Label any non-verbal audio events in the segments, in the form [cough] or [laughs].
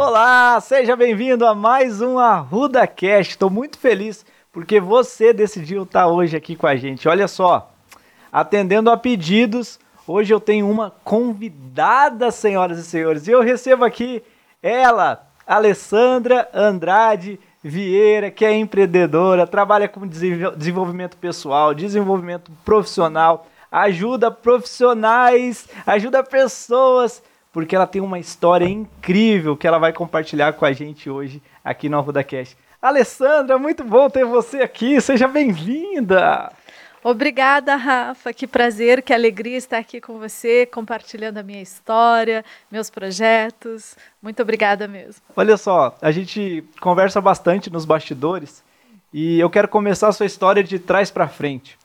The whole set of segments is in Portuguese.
Olá, seja bem-vindo a mais um Arruda Cast. Estou muito feliz porque você decidiu estar hoje aqui com a gente. Olha só, atendendo a pedidos, hoje eu tenho uma convidada, senhoras e senhores, e eu recebo aqui ela, Alessandra Andrade Vieira, que é empreendedora, trabalha com desenvolvimento pessoal, desenvolvimento profissional, ajuda profissionais, ajuda pessoas, porque ela tem uma história incrível que ela vai compartilhar com a gente hoje aqui no Arruda Cash. Alessandra, muito bom ter você aqui, seja bem-vinda! Obrigada, Rafa. Que prazer, que alegria estar aqui com você, compartilhando a minha história, meus projetos. Muito obrigada mesmo. Olha só, a gente conversa bastante nos bastidores e eu quero começar a sua história de trás para frente.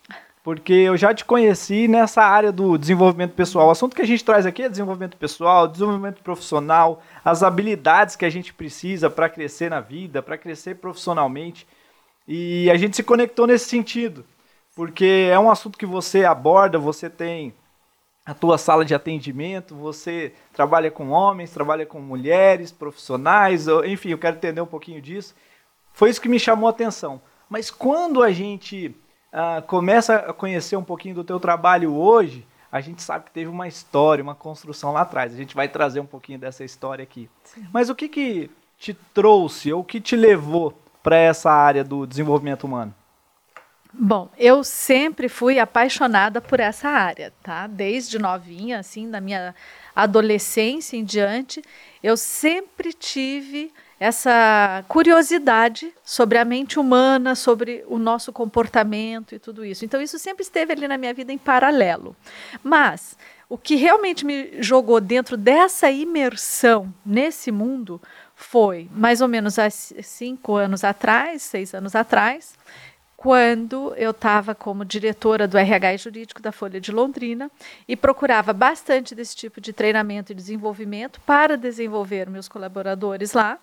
Porque eu já te conheci nessa área do desenvolvimento pessoal. O assunto que a gente traz aqui é desenvolvimento pessoal, desenvolvimento profissional, as habilidades que a gente precisa para crescer na vida, para crescer profissionalmente. E a gente se conectou nesse sentido porque é um assunto que você aborda, você tem a tua sala de atendimento, você trabalha com homens, trabalha com mulheres, profissionais, enfim, eu quero entender um pouquinho disso. Foi isso que me chamou a atenção. Mas quando a gente uh, começa a conhecer um pouquinho do teu trabalho hoje, a gente sabe que teve uma história, uma construção lá atrás. A gente vai trazer um pouquinho dessa história aqui. Sim. Mas o que, que te trouxe, ou o que te levou para essa área do desenvolvimento humano? Bom, eu sempre fui apaixonada por essa área, tá? Desde novinha, assim, na minha adolescência em diante, eu sempre tive essa curiosidade sobre a mente humana, sobre o nosso comportamento e tudo isso. Então, isso sempre esteve ali na minha vida em paralelo. Mas o que realmente me jogou dentro dessa imersão nesse mundo foi mais ou menos há cinco anos atrás, seis anos atrás quando eu estava como diretora do RH jurídico da Folha de Londrina e procurava bastante desse tipo de treinamento e desenvolvimento para desenvolver meus colaboradores lá.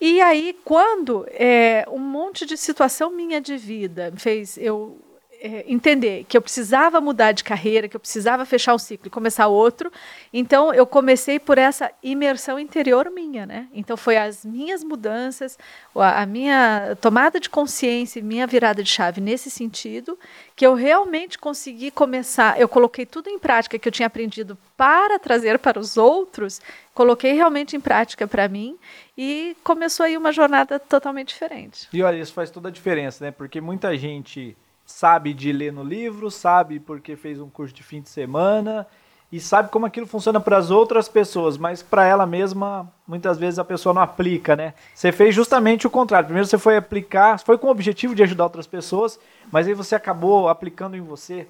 E aí, quando é, um monte de situação minha de vida fez eu entender que eu precisava mudar de carreira, que eu precisava fechar um ciclo e começar outro. Então eu comecei por essa imersão interior minha, né? Então foi as minhas mudanças, a, a minha tomada de consciência, minha virada de chave nesse sentido, que eu realmente consegui começar. Eu coloquei tudo em prática que eu tinha aprendido para trazer para os outros, coloquei realmente em prática para mim e começou aí uma jornada totalmente diferente. E olha, isso faz toda a diferença, né? Porque muita gente sabe de ler no livro, sabe porque fez um curso de fim de semana e sabe como aquilo funciona para as outras pessoas, mas para ela mesma, muitas vezes a pessoa não aplica, né? Você fez justamente o contrário. Primeiro você foi aplicar, foi com o objetivo de ajudar outras pessoas, mas aí você acabou aplicando em você.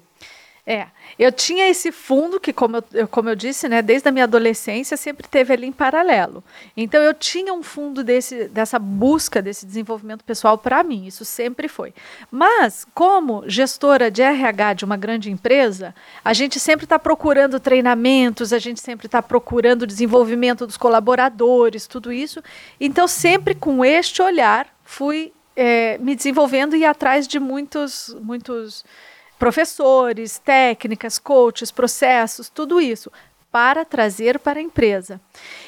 É, eu tinha esse fundo que, como eu, como eu disse, né, desde a minha adolescência sempre teve ali em paralelo. Então eu tinha um fundo desse, dessa busca desse desenvolvimento pessoal para mim, isso sempre foi. Mas como gestora de RH de uma grande empresa, a gente sempre está procurando treinamentos, a gente sempre está procurando desenvolvimento dos colaboradores, tudo isso. Então sempre com este olhar fui é, me desenvolvendo e atrás de muitos, muitos professores, técnicas, coaches, processos, tudo isso para trazer para a empresa.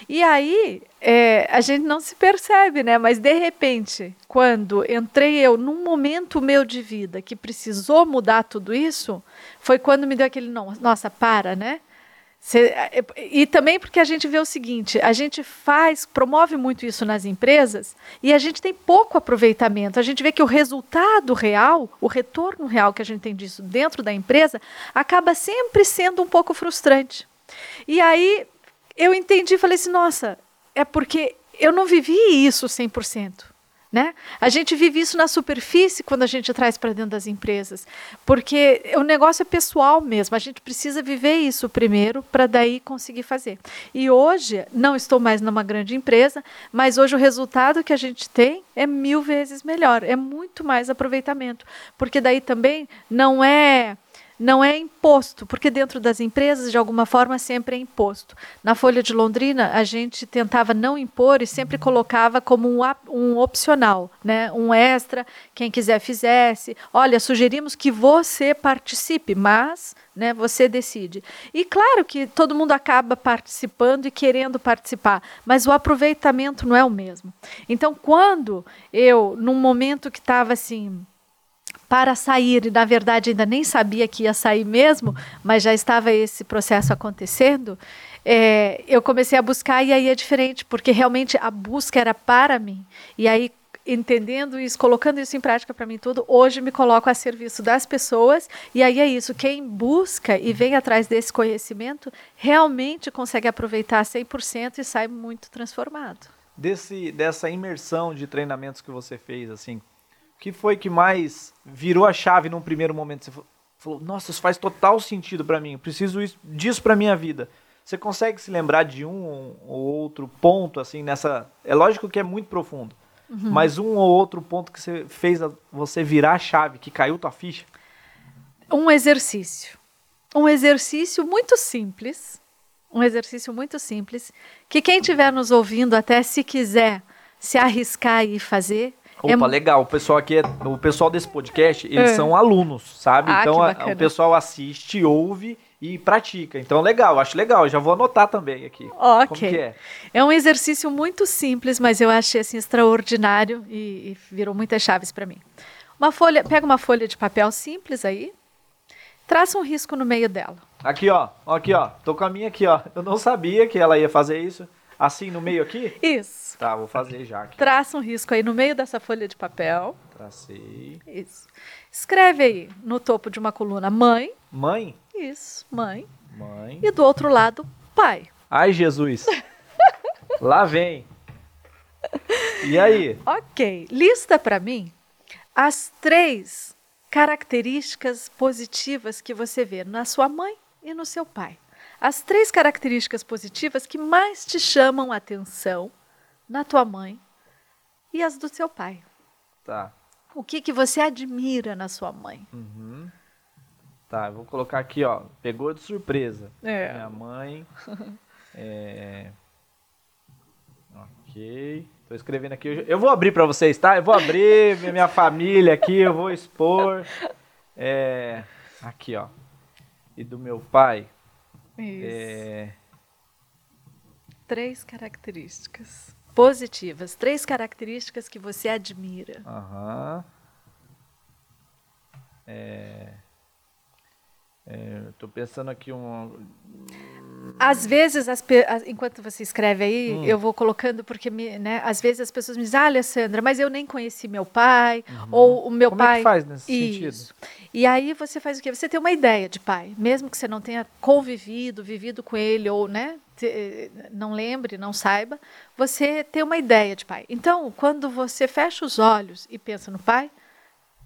E aí é, a gente não se percebe, né? Mas de repente, quando entrei eu num momento meu de vida que precisou mudar tudo isso, foi quando me deu aquele nossa, para, né? Cê, é, e também porque a gente vê o seguinte: a gente faz, promove muito isso nas empresas e a gente tem pouco aproveitamento. A gente vê que o resultado real, o retorno real que a gente tem disso dentro da empresa, acaba sempre sendo um pouco frustrante. E aí eu entendi falei assim: nossa, é porque eu não vivi isso 100%. Né? A gente vive isso na superfície quando a gente traz para dentro das empresas, porque o negócio é pessoal mesmo. A gente precisa viver isso primeiro para daí conseguir fazer. E hoje não estou mais numa grande empresa, mas hoje o resultado que a gente tem é mil vezes melhor, é muito mais aproveitamento, porque daí também não é não é imposto, porque dentro das empresas, de alguma forma, sempre é imposto. Na Folha de Londrina, a gente tentava não impor e sempre colocava como um, um opcional, né? um extra, quem quiser fizesse. Olha, sugerimos que você participe, mas né, você decide. E claro que todo mundo acaba participando e querendo participar, mas o aproveitamento não é o mesmo. Então, quando eu, num momento que estava assim para sair, e na verdade ainda nem sabia que ia sair mesmo, mas já estava esse processo acontecendo, é, eu comecei a buscar e aí é diferente, porque realmente a busca era para mim. E aí, entendendo isso, colocando isso em prática para mim tudo, hoje me coloco a serviço das pessoas, e aí é isso, quem busca e vem atrás desse conhecimento, realmente consegue aproveitar 100% e sai muito transformado. Desse, dessa imersão de treinamentos que você fez, assim, que foi que mais virou a chave num primeiro momento? Você falou, nossa, isso faz total sentido para mim, eu preciso disso para minha vida. Você consegue se lembrar de um ou outro ponto, assim, nessa. É lógico que é muito profundo, uhum. mas um ou outro ponto que você fez você virar a chave, que caiu tua ficha? Um exercício. Um exercício muito simples. Um exercício muito simples. Que quem estiver nos ouvindo, até se quiser se arriscar e fazer, Opa, é... legal. O pessoal aqui, é, o pessoal desse podcast, eles é. são alunos, sabe? Ah, então a, o pessoal assiste, ouve e pratica. Então legal, acho legal. Já vou anotar também aqui. Ok. Como que é? É um exercício muito simples, mas eu achei assim extraordinário e, e virou muitas chaves para mim. Uma folha, pega uma folha de papel simples aí, traça um risco no meio dela. Aqui, ó. Aqui, ó. Tô com a minha aqui, ó. Eu não sabia que ela ia fazer isso. Assim no meio aqui? Isso. Tá, vou fazer já aqui. Traça um risco aí no meio dessa folha de papel. Tracei. Isso. Escreve aí no topo de uma coluna mãe. Mãe? Isso, mãe. Mãe. E do outro lado, pai. Ai, Jesus. [laughs] Lá vem. E aí? Ok. Lista para mim as três características positivas que você vê na sua mãe e no seu pai as três características positivas que mais te chamam a atenção na tua mãe e as do seu pai. Tá. O que, que você admira na sua mãe? Uhum. Tá, eu vou colocar aqui, ó. Pegou de surpresa. É. Minha mãe. [laughs] é... Ok. Tô escrevendo aqui. Eu vou abrir para vocês, tá? Eu vou abrir minha família aqui, eu vou expor. É... Aqui, ó. E do meu pai. Isso. É... Três características positivas, três características que você admira. Aham. É... Estou é, pensando aqui um. Às vezes, as, enquanto você escreve aí, hum. eu vou colocando, porque me, né, às vezes as pessoas me dizem, ah, Alessandra, mas eu nem conheci meu pai, uhum. ou o meu Como pai. É que faz nesse Isso. sentido? E aí você faz o quê? Você tem uma ideia de pai, mesmo que você não tenha convivido, vivido com ele, ou né, te, não lembre, não saiba, você tem uma ideia de pai. Então, quando você fecha os olhos e pensa no pai,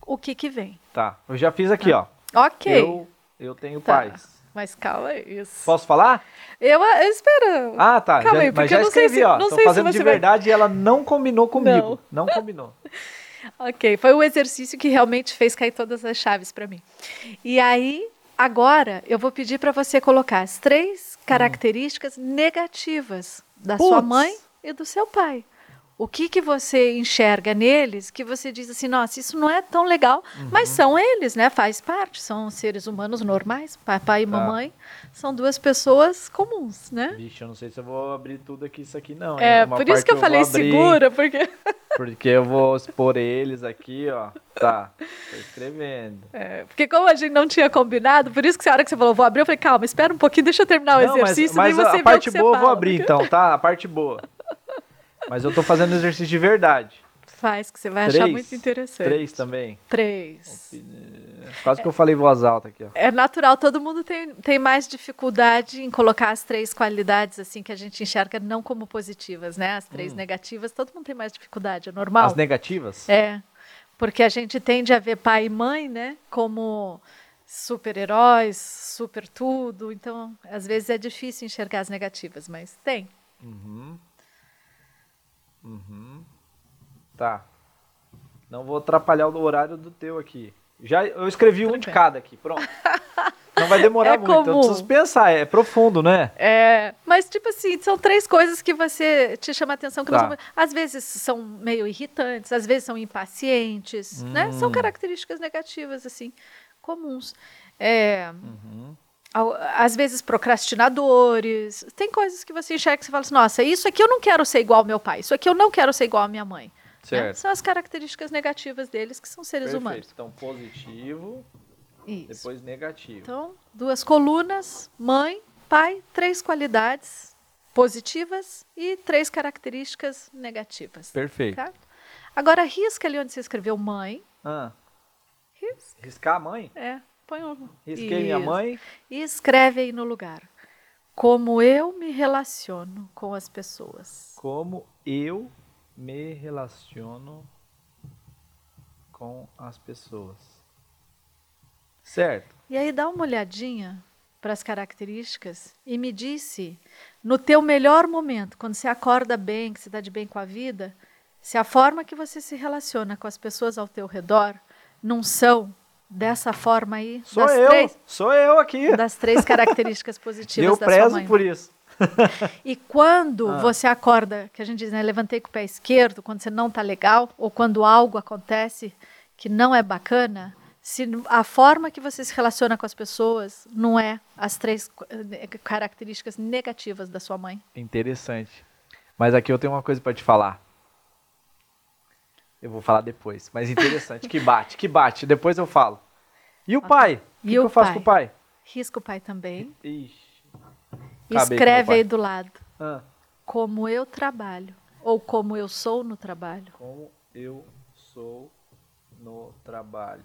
o que que vem? Tá, eu já fiz aqui, tá. ó. Ok. Eu eu tenho tá. pais. Mas calma isso. Posso falar? Eu, eu espero. Ah, tá. Calma já, aí, mas já escrevi, se, ó. Tô fazendo de verdade vai... e ela não combinou comigo. Não, não combinou. [laughs] ok, foi um exercício que realmente fez cair todas as chaves para mim. E aí, agora, eu vou pedir para você colocar as três características hum. negativas da Puts. sua mãe e do seu pai. O que, que você enxerga neles que você diz assim, nossa, isso não é tão legal, uhum. mas são eles, né? Faz parte, são seres humanos normais, papai e tá. mamãe, são duas pessoas comuns, né? Vixe, eu não sei se eu vou abrir tudo aqui, isso aqui não. É, por isso que eu, eu falei segura, porque... [laughs] porque eu vou expor eles aqui, ó. Tá, tô escrevendo. É, porque como a gente não tinha combinado, por isso que a hora que você falou, vou abrir, eu falei, calma, espera um pouquinho, deixa eu terminar o não, exercício, mas, mas a parte boa eu vou abrir então, tá? A parte boa. Mas eu tô fazendo exercício de verdade. Faz, que você vai três, achar muito interessante. Três também? Três. Quase que eu falei voz alta aqui. Ó. É natural, todo mundo tem, tem mais dificuldade em colocar as três qualidades assim que a gente enxerga não como positivas, né? As três hum. negativas, todo mundo tem mais dificuldade, é normal. As negativas? É. Porque a gente tende a ver pai e mãe, né, como super-heróis, super tudo. Então, às vezes é difícil enxergar as negativas, mas tem. Uhum. Uhum. Tá. Não vou atrapalhar o horário do teu aqui. Já eu escrevi um de cada aqui, pronto. Não vai demorar [laughs] É muito. Eu comum. preciso pensar, é profundo, né? É, mas, tipo assim, são três coisas que você te chama a atenção. Que Tá. às vezes são meio irritantes, às vezes são impacientes, né? São Hum. características negativas, assim, comuns. É, Uhum. Às vezes procrastinadores. Tem coisas que você enxerga que você fala assim, nossa, isso aqui eu não quero ser igual ao meu pai, isso aqui eu não quero ser igual à minha mãe. né? São as características negativas deles, que são seres Perfeito. humanos. Então, positivo, Isso. depois negativo. Então, duas colunas, mãe, pai, três qualidades positivas e três características negativas. Perfeito. Tá? Agora, risca ali onde você escreveu mãe. Ah, Risca. riscar a mãe? É, põe um. Risquei minha Isso. mãe. E escreve aí no lugar. Como eu me relaciono com as pessoas. Como eu me relaciono com as pessoas. Certo. E aí dá uma olhadinha para as características e me disse, no teu melhor momento, quando você acorda bem, que você está de bem com a vida, se a forma que você se relaciona com as pessoas ao teu redor não são dessa forma aí, Sou das, eu. três, Sou eu aqui. das três características positivas Eu da sua prezo mãe. por isso. [laughs] E quando Ah. você acorda, que a gente diz, né, levantei com o pé esquerdo, quando você não está legal, ou quando algo acontece que não é bacana, se a forma que você se relaciona com as pessoas não é as três eh, características negativas da sua mãe. Interessante. Mas aqui eu tenho uma coisa pra te falar. Eu vou falar depois. Mas interessante. [laughs] que bate, que bate. Depois eu falo. E o pai? O que, E que o eu faço pai? com o pai? Risca o pai também. Ixi. Escreve aí do lado. Ah, Como eu trabalho. Ou como eu sou no trabalho. como eu sou no trabalho.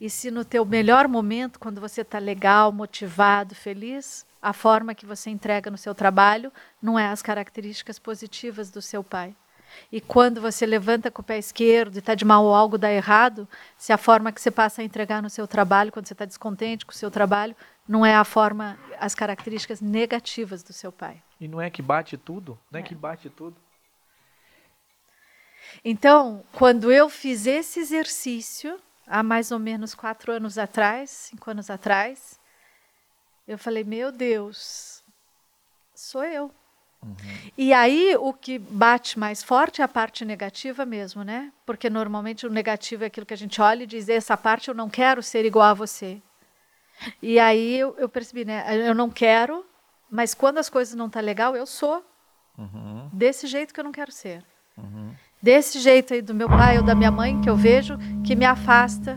E se no teu melhor momento, quando você está legal, motivado, feliz, a forma que você entrega no seu trabalho não é as características positivas do seu pai. E quando você levanta com o pé esquerdo e está de mal ou algo dá errado, se a forma que você passa a entregar no seu trabalho, quando você está descontente com o seu trabalho, não é a forma, as características negativas do seu pai. E não é que bate tudo? Não é, É. que bate tudo? Então, quando eu fiz esse exercício, há mais ou menos quatro anos atrás, cinco anos atrás, eu falei: Meu Deus, sou eu. E aí o que bate mais forte é a parte negativa mesmo, né? Porque normalmente o negativo é aquilo que a gente olha e diz: essa parte eu não quero ser igual a você. E aí eu, eu percebi, né? Eu não quero, mas quando as coisas não estão tá legal, eu sou Uhum, desse jeito que eu não quero ser uhum. desse jeito aí do meu pai ou da minha mãe que eu vejo que me afasta,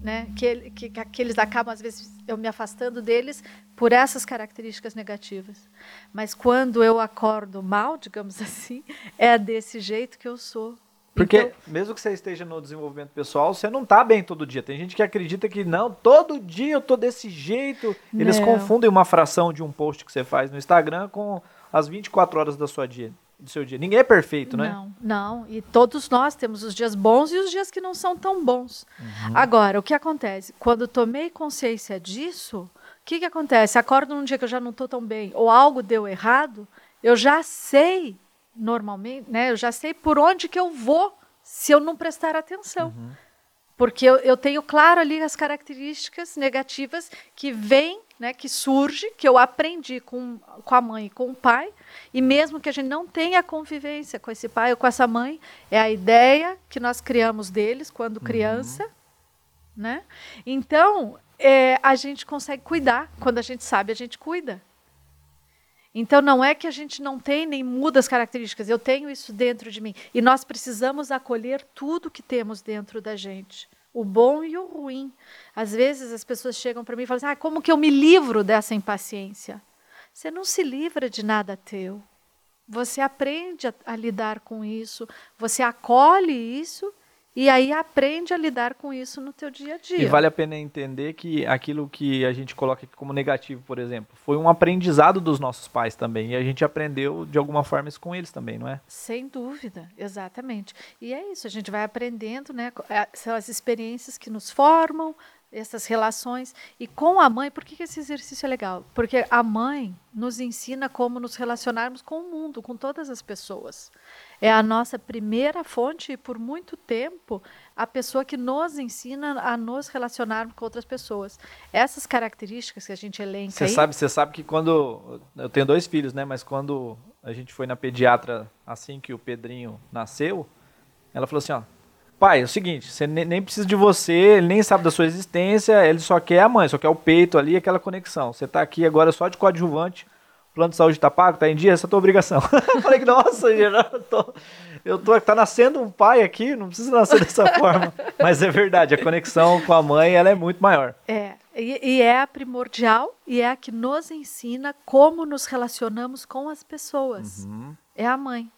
né? Que, que, que eles acabam às vezes eu me afastando deles por essas características negativas. Mas quando eu acordo mal, digamos [laughs] assim, é desse jeito que eu sou. Porque Então, mesmo que você esteja no desenvolvimento pessoal, você não tá bem todo dia. Tem gente que acredita que não, todo dia eu tô desse jeito. Eles Não. confundem uma fração de um post que você faz no Instagram com as 24 horas da sua dia, do seu dia. Ninguém é perfeito, né? Não, não. E todos nós temos os dias bons e os dias que não são tão bons. Uhum. Agora, o que acontece? Quando eu tomei consciência disso, o que, que acontece? Acordo num dia que eu já não estou tão bem, ou algo deu errado, eu já sei, normalmente, né? Eu já sei por onde que eu vou se eu não prestar atenção. Uhum. Porque eu, eu tenho claro ali as características negativas que vêm, né, que surge, que eu aprendi com, com a mãe e com o pai, e mesmo que a gente não tenha convivência com esse pai ou com essa mãe, é a ideia que nós criamos deles quando criança, né? Então, é, a gente consegue cuidar. Quando a gente sabe, a gente cuida. Então não é que a gente não tem nem muda as características, eu tenho isso dentro de mim. E nós precisamos acolher tudo que temos dentro da gente, o bom e o ruim. Às vezes as pessoas chegam para mim e falam assim: ah, como que eu me livro dessa impaciência? Você não se livra de nada teu. Você aprende a, a lidar com isso, você acolhe isso e aí aprende a lidar com isso no teu dia a dia. E vale a pena entender que aquilo que a gente coloca aqui como negativo, por exemplo, foi um aprendizado dos nossos pais também. E a gente aprendeu de alguma forma isso com eles também, não é? Sem dúvida, exatamente. E é isso, a gente vai aprendendo, né? é, São as experiências que nos formam, essas relações. E com a mãe, por que, esse exercício é legal? Porque a mãe nos ensina como nos relacionarmos com o mundo, com todas as pessoas. É a nossa primeira fonte e, por muito tempo, a pessoa que nos ensina a nos relacionarmos com outras pessoas. Essas características que a gente elenca Você aí... sabe, você sabe que quando... Eu tenho dois filhos, né? Mas quando a gente foi na pediatra assim que o Pedrinho nasceu, ela falou assim, ó, pai, é o seguinte, você nem precisa de você, ele nem sabe da sua existência, ele só quer a mãe, só quer o peito ali, aquela conexão. Você tá aqui agora só de coadjuvante, o plano de saúde tá pago, tá em dia, essa é a tua obrigação. [laughs] eu falei que, nossa, eu tô, eu tô, tá nascendo um pai aqui, não precisa nascer dessa [laughs] forma. Mas é verdade, a conexão com a mãe, ela é muito maior. É, e, e é a primordial e é a que nos ensina como nos relacionamos com as pessoas. Uhum. É a mãe.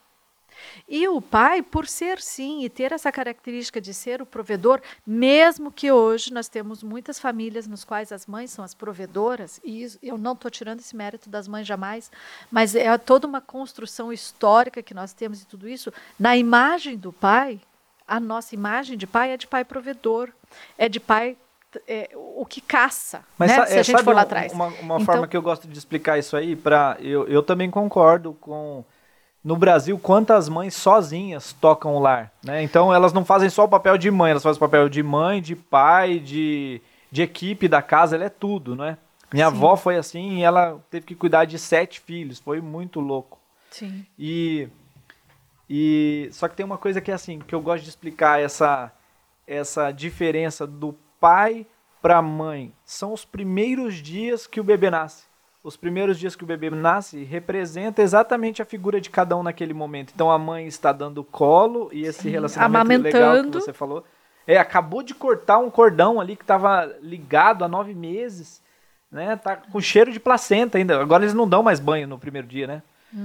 E o pai, por ser sim e ter essa característica de ser o provedor, mesmo que hoje nós temos muitas famílias nos quais as mães são as provedoras, e isso, eu não estou tirando esse mérito das mães jamais, mas é toda uma construção histórica que nós temos e tudo isso, na imagem do pai, a nossa imagem de pai é de pai provedor, é de pai é, o que caça, Mas né? se é, a gente for lá atrás. Uma, uma Então- forma que eu gosto de explicar isso aí, pra, eu, eu também concordo com. No Brasil, quantas mães sozinhas tocam o lar, né? Então elas não fazem só o papel de mãe, elas fazem o papel de mãe, de pai, de, de equipe da casa, ela é tudo, né? Minha Sim. avó foi assim e ela teve que cuidar de sete filhos, foi muito louco. Sim. E, e só que tem uma coisa que é assim, que eu gosto de explicar essa essa diferença do pai para a mãe. São os primeiros dias que o bebê nasce. Os primeiros dias que o bebê nasce representa exatamente a figura de cada um naquele momento. Então a mãe está dando colo e esse Sim, relacionamento legal que você falou. É, acabou de cortar um cordão ali que estava ligado há nove meses, né? Tá com cheiro de placenta ainda. Agora eles não dão mais banho no primeiro dia, né?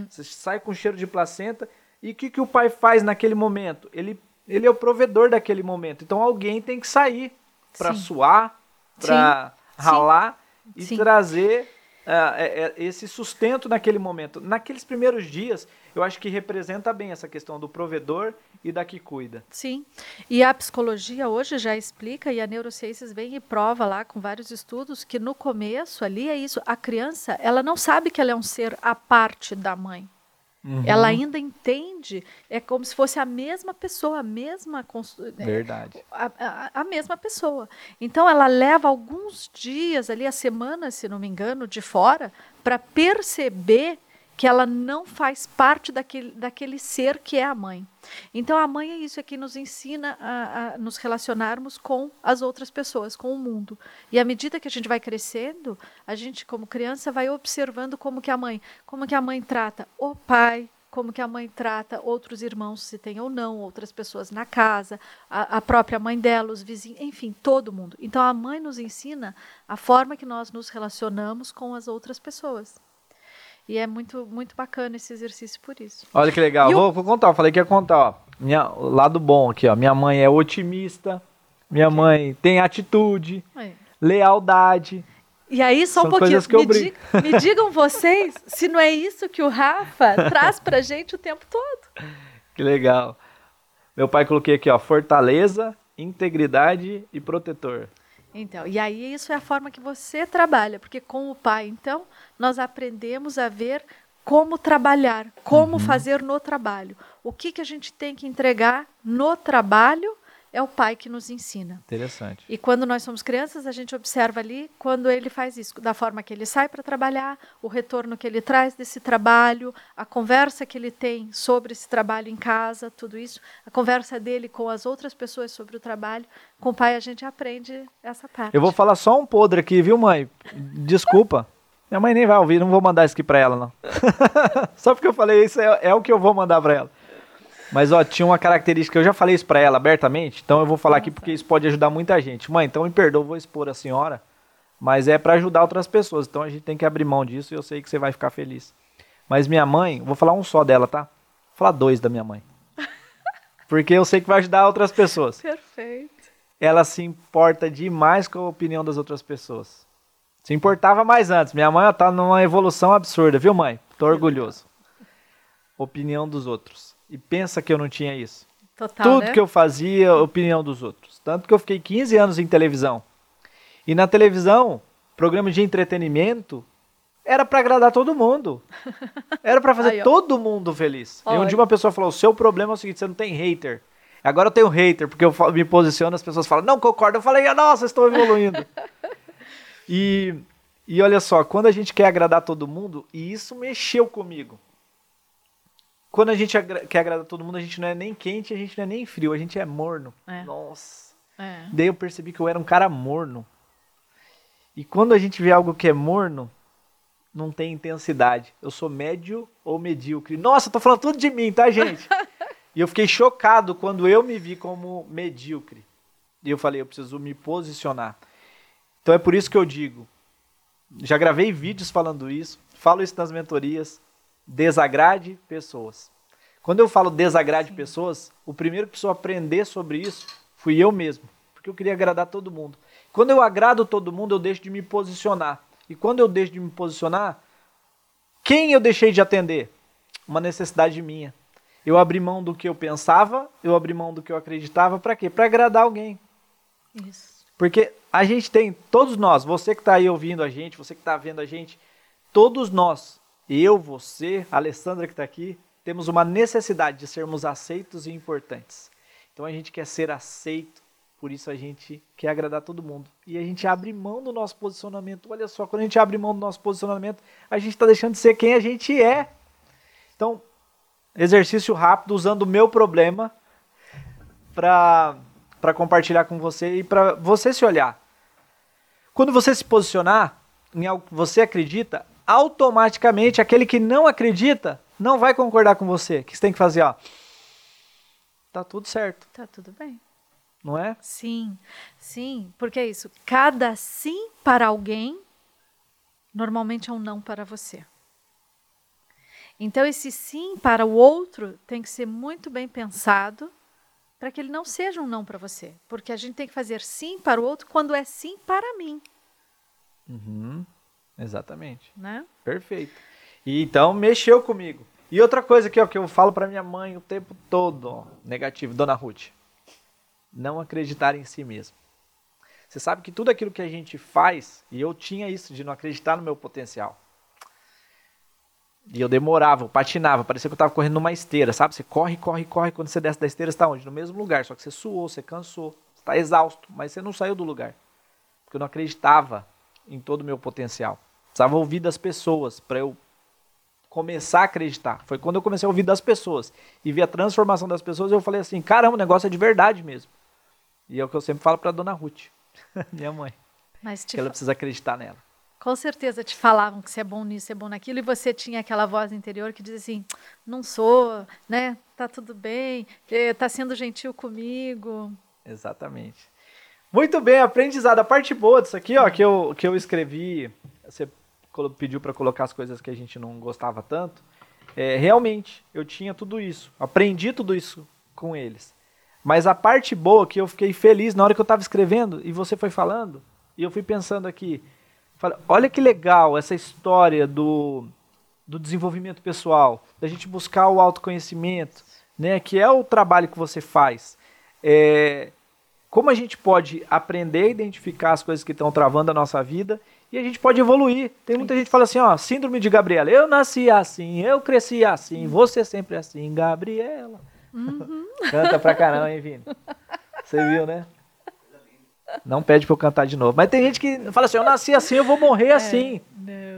Você sai com cheiro de placenta e o que, que o pai faz naquele momento? Ele, ele é o provedor daquele momento. Então alguém tem que sair para Sim. suar, para Sim. ralar e Sim. trazer é esse sustento naquele momento. Naqueles primeiros dias, eu acho que representa bem essa questão do provedor e da que cuida. Sim. E a psicologia hoje já explica, e a neurociências vem e prova lá com vários estudos, que no começo ali é isso. A criança, ela não sabe que ela é um ser à parte da mãe. Uhum. Ela ainda entende, é como se fosse a mesma pessoa, a mesma é, Verdade. a, a- a mesma pessoa. Então ela leva alguns dias ali, a semana, se não me engano, de fora, para perceber que ela não faz parte daquele, daquele ser que é a mãe. Então a mãe é isso, é que nos ensina a, a nos relacionarmos com as outras pessoas, com o mundo. E à medida que a gente vai crescendo, a gente como criança vai observando como que a mãe, como que a mãe trata o pai, como que a mãe trata outros irmãos, se tem ou não, outras pessoas na casa, a, a própria mãe dela, os vizinhos, enfim, todo mundo. Então a mãe nos ensina a forma que nós nos relacionamos com as outras pessoas. E é muito, muito bacana esse exercício por isso. Olha que legal. E o- Vou, vou contar, eu falei que ia contar, ó. Minha, lado bom aqui, ó. Minha mãe é otimista. Minha mãe tem atitude, É. lealdade. E aí, só São um pouquinho, me, di- me digam vocês se não é isso que o Rafa [laughs] traz pra gente o tempo todo. Que legal. Meu pai coloquei aqui, ó, fortaleza, integridade e protetor. Então, e aí isso é a forma que você trabalha, porque com o pai, então, nós aprendemos a ver como trabalhar, como fazer no trabalho. O que, que a gente tem que entregar no trabalho é o pai que nos ensina. Interessante. E quando nós somos crianças, a gente observa ali quando ele faz isso, da forma que ele sai para trabalhar, o retorno que ele traz desse trabalho, a conversa que ele tem sobre esse trabalho em casa, tudo isso, a conversa dele com as outras pessoas sobre o trabalho. Com o pai a gente aprende essa parte. Eu vou falar só um podre aqui, viu, mãe? Desculpa. Minha mãe nem vai ouvir, não vou mandar isso aqui pra ela, não. [laughs] só porque eu falei isso é, é o que eu vou mandar pra ela. Mas, ó, tinha uma característica, eu já falei isso pra ela abertamente, então eu vou falar aqui porque isso pode ajudar muita gente. Mãe, então me perdoa, vou expor a senhora, mas é pra ajudar outras pessoas, então a gente tem que abrir mão disso e eu sei que você vai ficar feliz. Mas minha mãe, vou falar um só dela, tá? Vou falar dois da minha mãe. [laughs] Porque eu sei que vai ajudar outras pessoas. Perfeito. Ela se importa demais com a opinião das outras pessoas. Se importava mais antes. Minha mãe tá numa evolução absurda, viu, mãe? Tô orgulhoso. Opinião dos outros. E pensa que eu não tinha isso. Total, Tudo né? que eu fazia, opinião dos outros. Tanto que eu fiquei 15 anos em televisão. E na televisão, programa de entretenimento, era para agradar todo mundo. [laughs] Era para fazer Aí, todo mundo feliz. Olha. E um dia uma pessoa falou: o seu problema é o seguinte, você não tem hater. Agora eu tenho hater, porque eu me posiciono, as pessoas falam, não concordo. Eu falei, nossa, estou evoluindo. [laughs] e, e olha só, quando a gente quer agradar todo mundo, e isso mexeu comigo. Quando a gente agra quer agradar todo mundo, a gente não é nem quente, a gente não é nem frio, a gente é morno. É. Nossa. É. Daí eu percebi que eu era um cara morno. E quando a gente vê algo que é morno, não tem intensidade. Eu sou médio ou medíocre. Nossa, tô falando tudo de mim, tá, gente? [laughs] e eu fiquei chocado quando eu me vi como medíocre. E eu falei, eu preciso me posicionar. Então é por isso que eu digo, já gravei vídeos falando isso, falo isso nas mentorias, desagrade pessoas. Quando eu falo desagrade Sim. pessoas, o primeiro que precisou aprender sobre isso fui eu mesmo, porque eu queria agradar todo mundo. Quando eu agrado todo mundo, eu deixo de me posicionar. E quando eu deixo de me posicionar, quem eu deixei de atender? Uma necessidade minha. Eu abri mão do que eu pensava, eu abri mão do que eu acreditava, para quê? Para agradar alguém. Isso. Porque a gente tem, todos nós, você que está aí ouvindo a gente, você que está vendo a gente, todos nós, eu, você, a Alessandra que está aqui, temos uma necessidade de sermos aceitos e importantes. Então a gente quer ser aceito, por isso a gente quer agradar todo mundo. E a gente abre mão do nosso posicionamento. Olha só, quando a gente abre mão do nosso posicionamento, a gente está deixando de ser quem a gente é. Então, exercício rápido, usando o meu problema para compartilhar com você e para você se olhar. Quando você se posicionar em algo que você acredita, automaticamente aquele que não acredita não vai concordar com você. O que você tem que fazer? Ó, tá tudo certo. Tá tudo bem não é? Sim, sim, porque é isso. Cada sim para alguém normalmente é um não para você. Então, esse sim para o outro tem que ser muito bem pensado para que ele não seja um não para você. Porque a gente tem que fazer sim para o outro quando é sim para mim. Uhum, exatamente. Né? Perfeito. E então, mexeu comigo. E outra coisa aqui, ó, que eu falo para minha mãe o tempo todo, ó, negativo, Dona Ruth não acreditar em si mesmo. Você sabe que tudo aquilo que a gente faz, e eu tinha isso de não acreditar no meu potencial. E eu demorava, eu patinava, parecia que eu estava correndo numa esteira, sabe? Você corre, corre, corre, quando você desce da esteira, está onde? No mesmo lugar, só que você suou, você cansou, você está exausto, mas você não saiu do lugar. Porque eu não acreditava em todo o meu potencial. Precisava ouvir das pessoas para eu começar a acreditar. Foi quando eu comecei a ouvir das pessoas e ver a transformação das pessoas, eu falei assim: caramba, o negócio é de verdade mesmo. E é o que eu sempre falo para dona Ruth, [laughs] minha mãe. Mas que ela precisa acreditar nela. Com certeza te falavam que você é bom nisso, é bom naquilo, e você tinha aquela voz interior que diz assim: não sou, né? Tá tudo bem, tá sendo gentil comigo. Exatamente. Muito bem, aprendizado. A parte boa disso aqui, ó, que eu, que eu escrevi, você pediu para colocar as coisas que a gente não gostava tanto. É, realmente, eu tinha tudo isso. Aprendi tudo isso com eles. Mas a parte boa que eu fiquei feliz na hora que eu estava escrevendo e você foi falando, e eu fui pensando aqui, falei, olha que legal essa história do, do desenvolvimento pessoal, da gente buscar o autoconhecimento, né, que é o trabalho que você faz. É, como a gente pode aprender a identificar as coisas que estão travando a nossa vida e a gente pode evoluir. Tem muita gente que fala assim, ó, síndrome de Gabriela. Eu nasci assim, eu cresci assim, você sempre assim, Gabriela. Uhum. [laughs] Canta pra caramba, hein, Vini? Você viu, né? Não pede pra eu cantar de novo. Mas tem gente que fala assim: eu nasci assim, eu vou morrer é, assim. Não.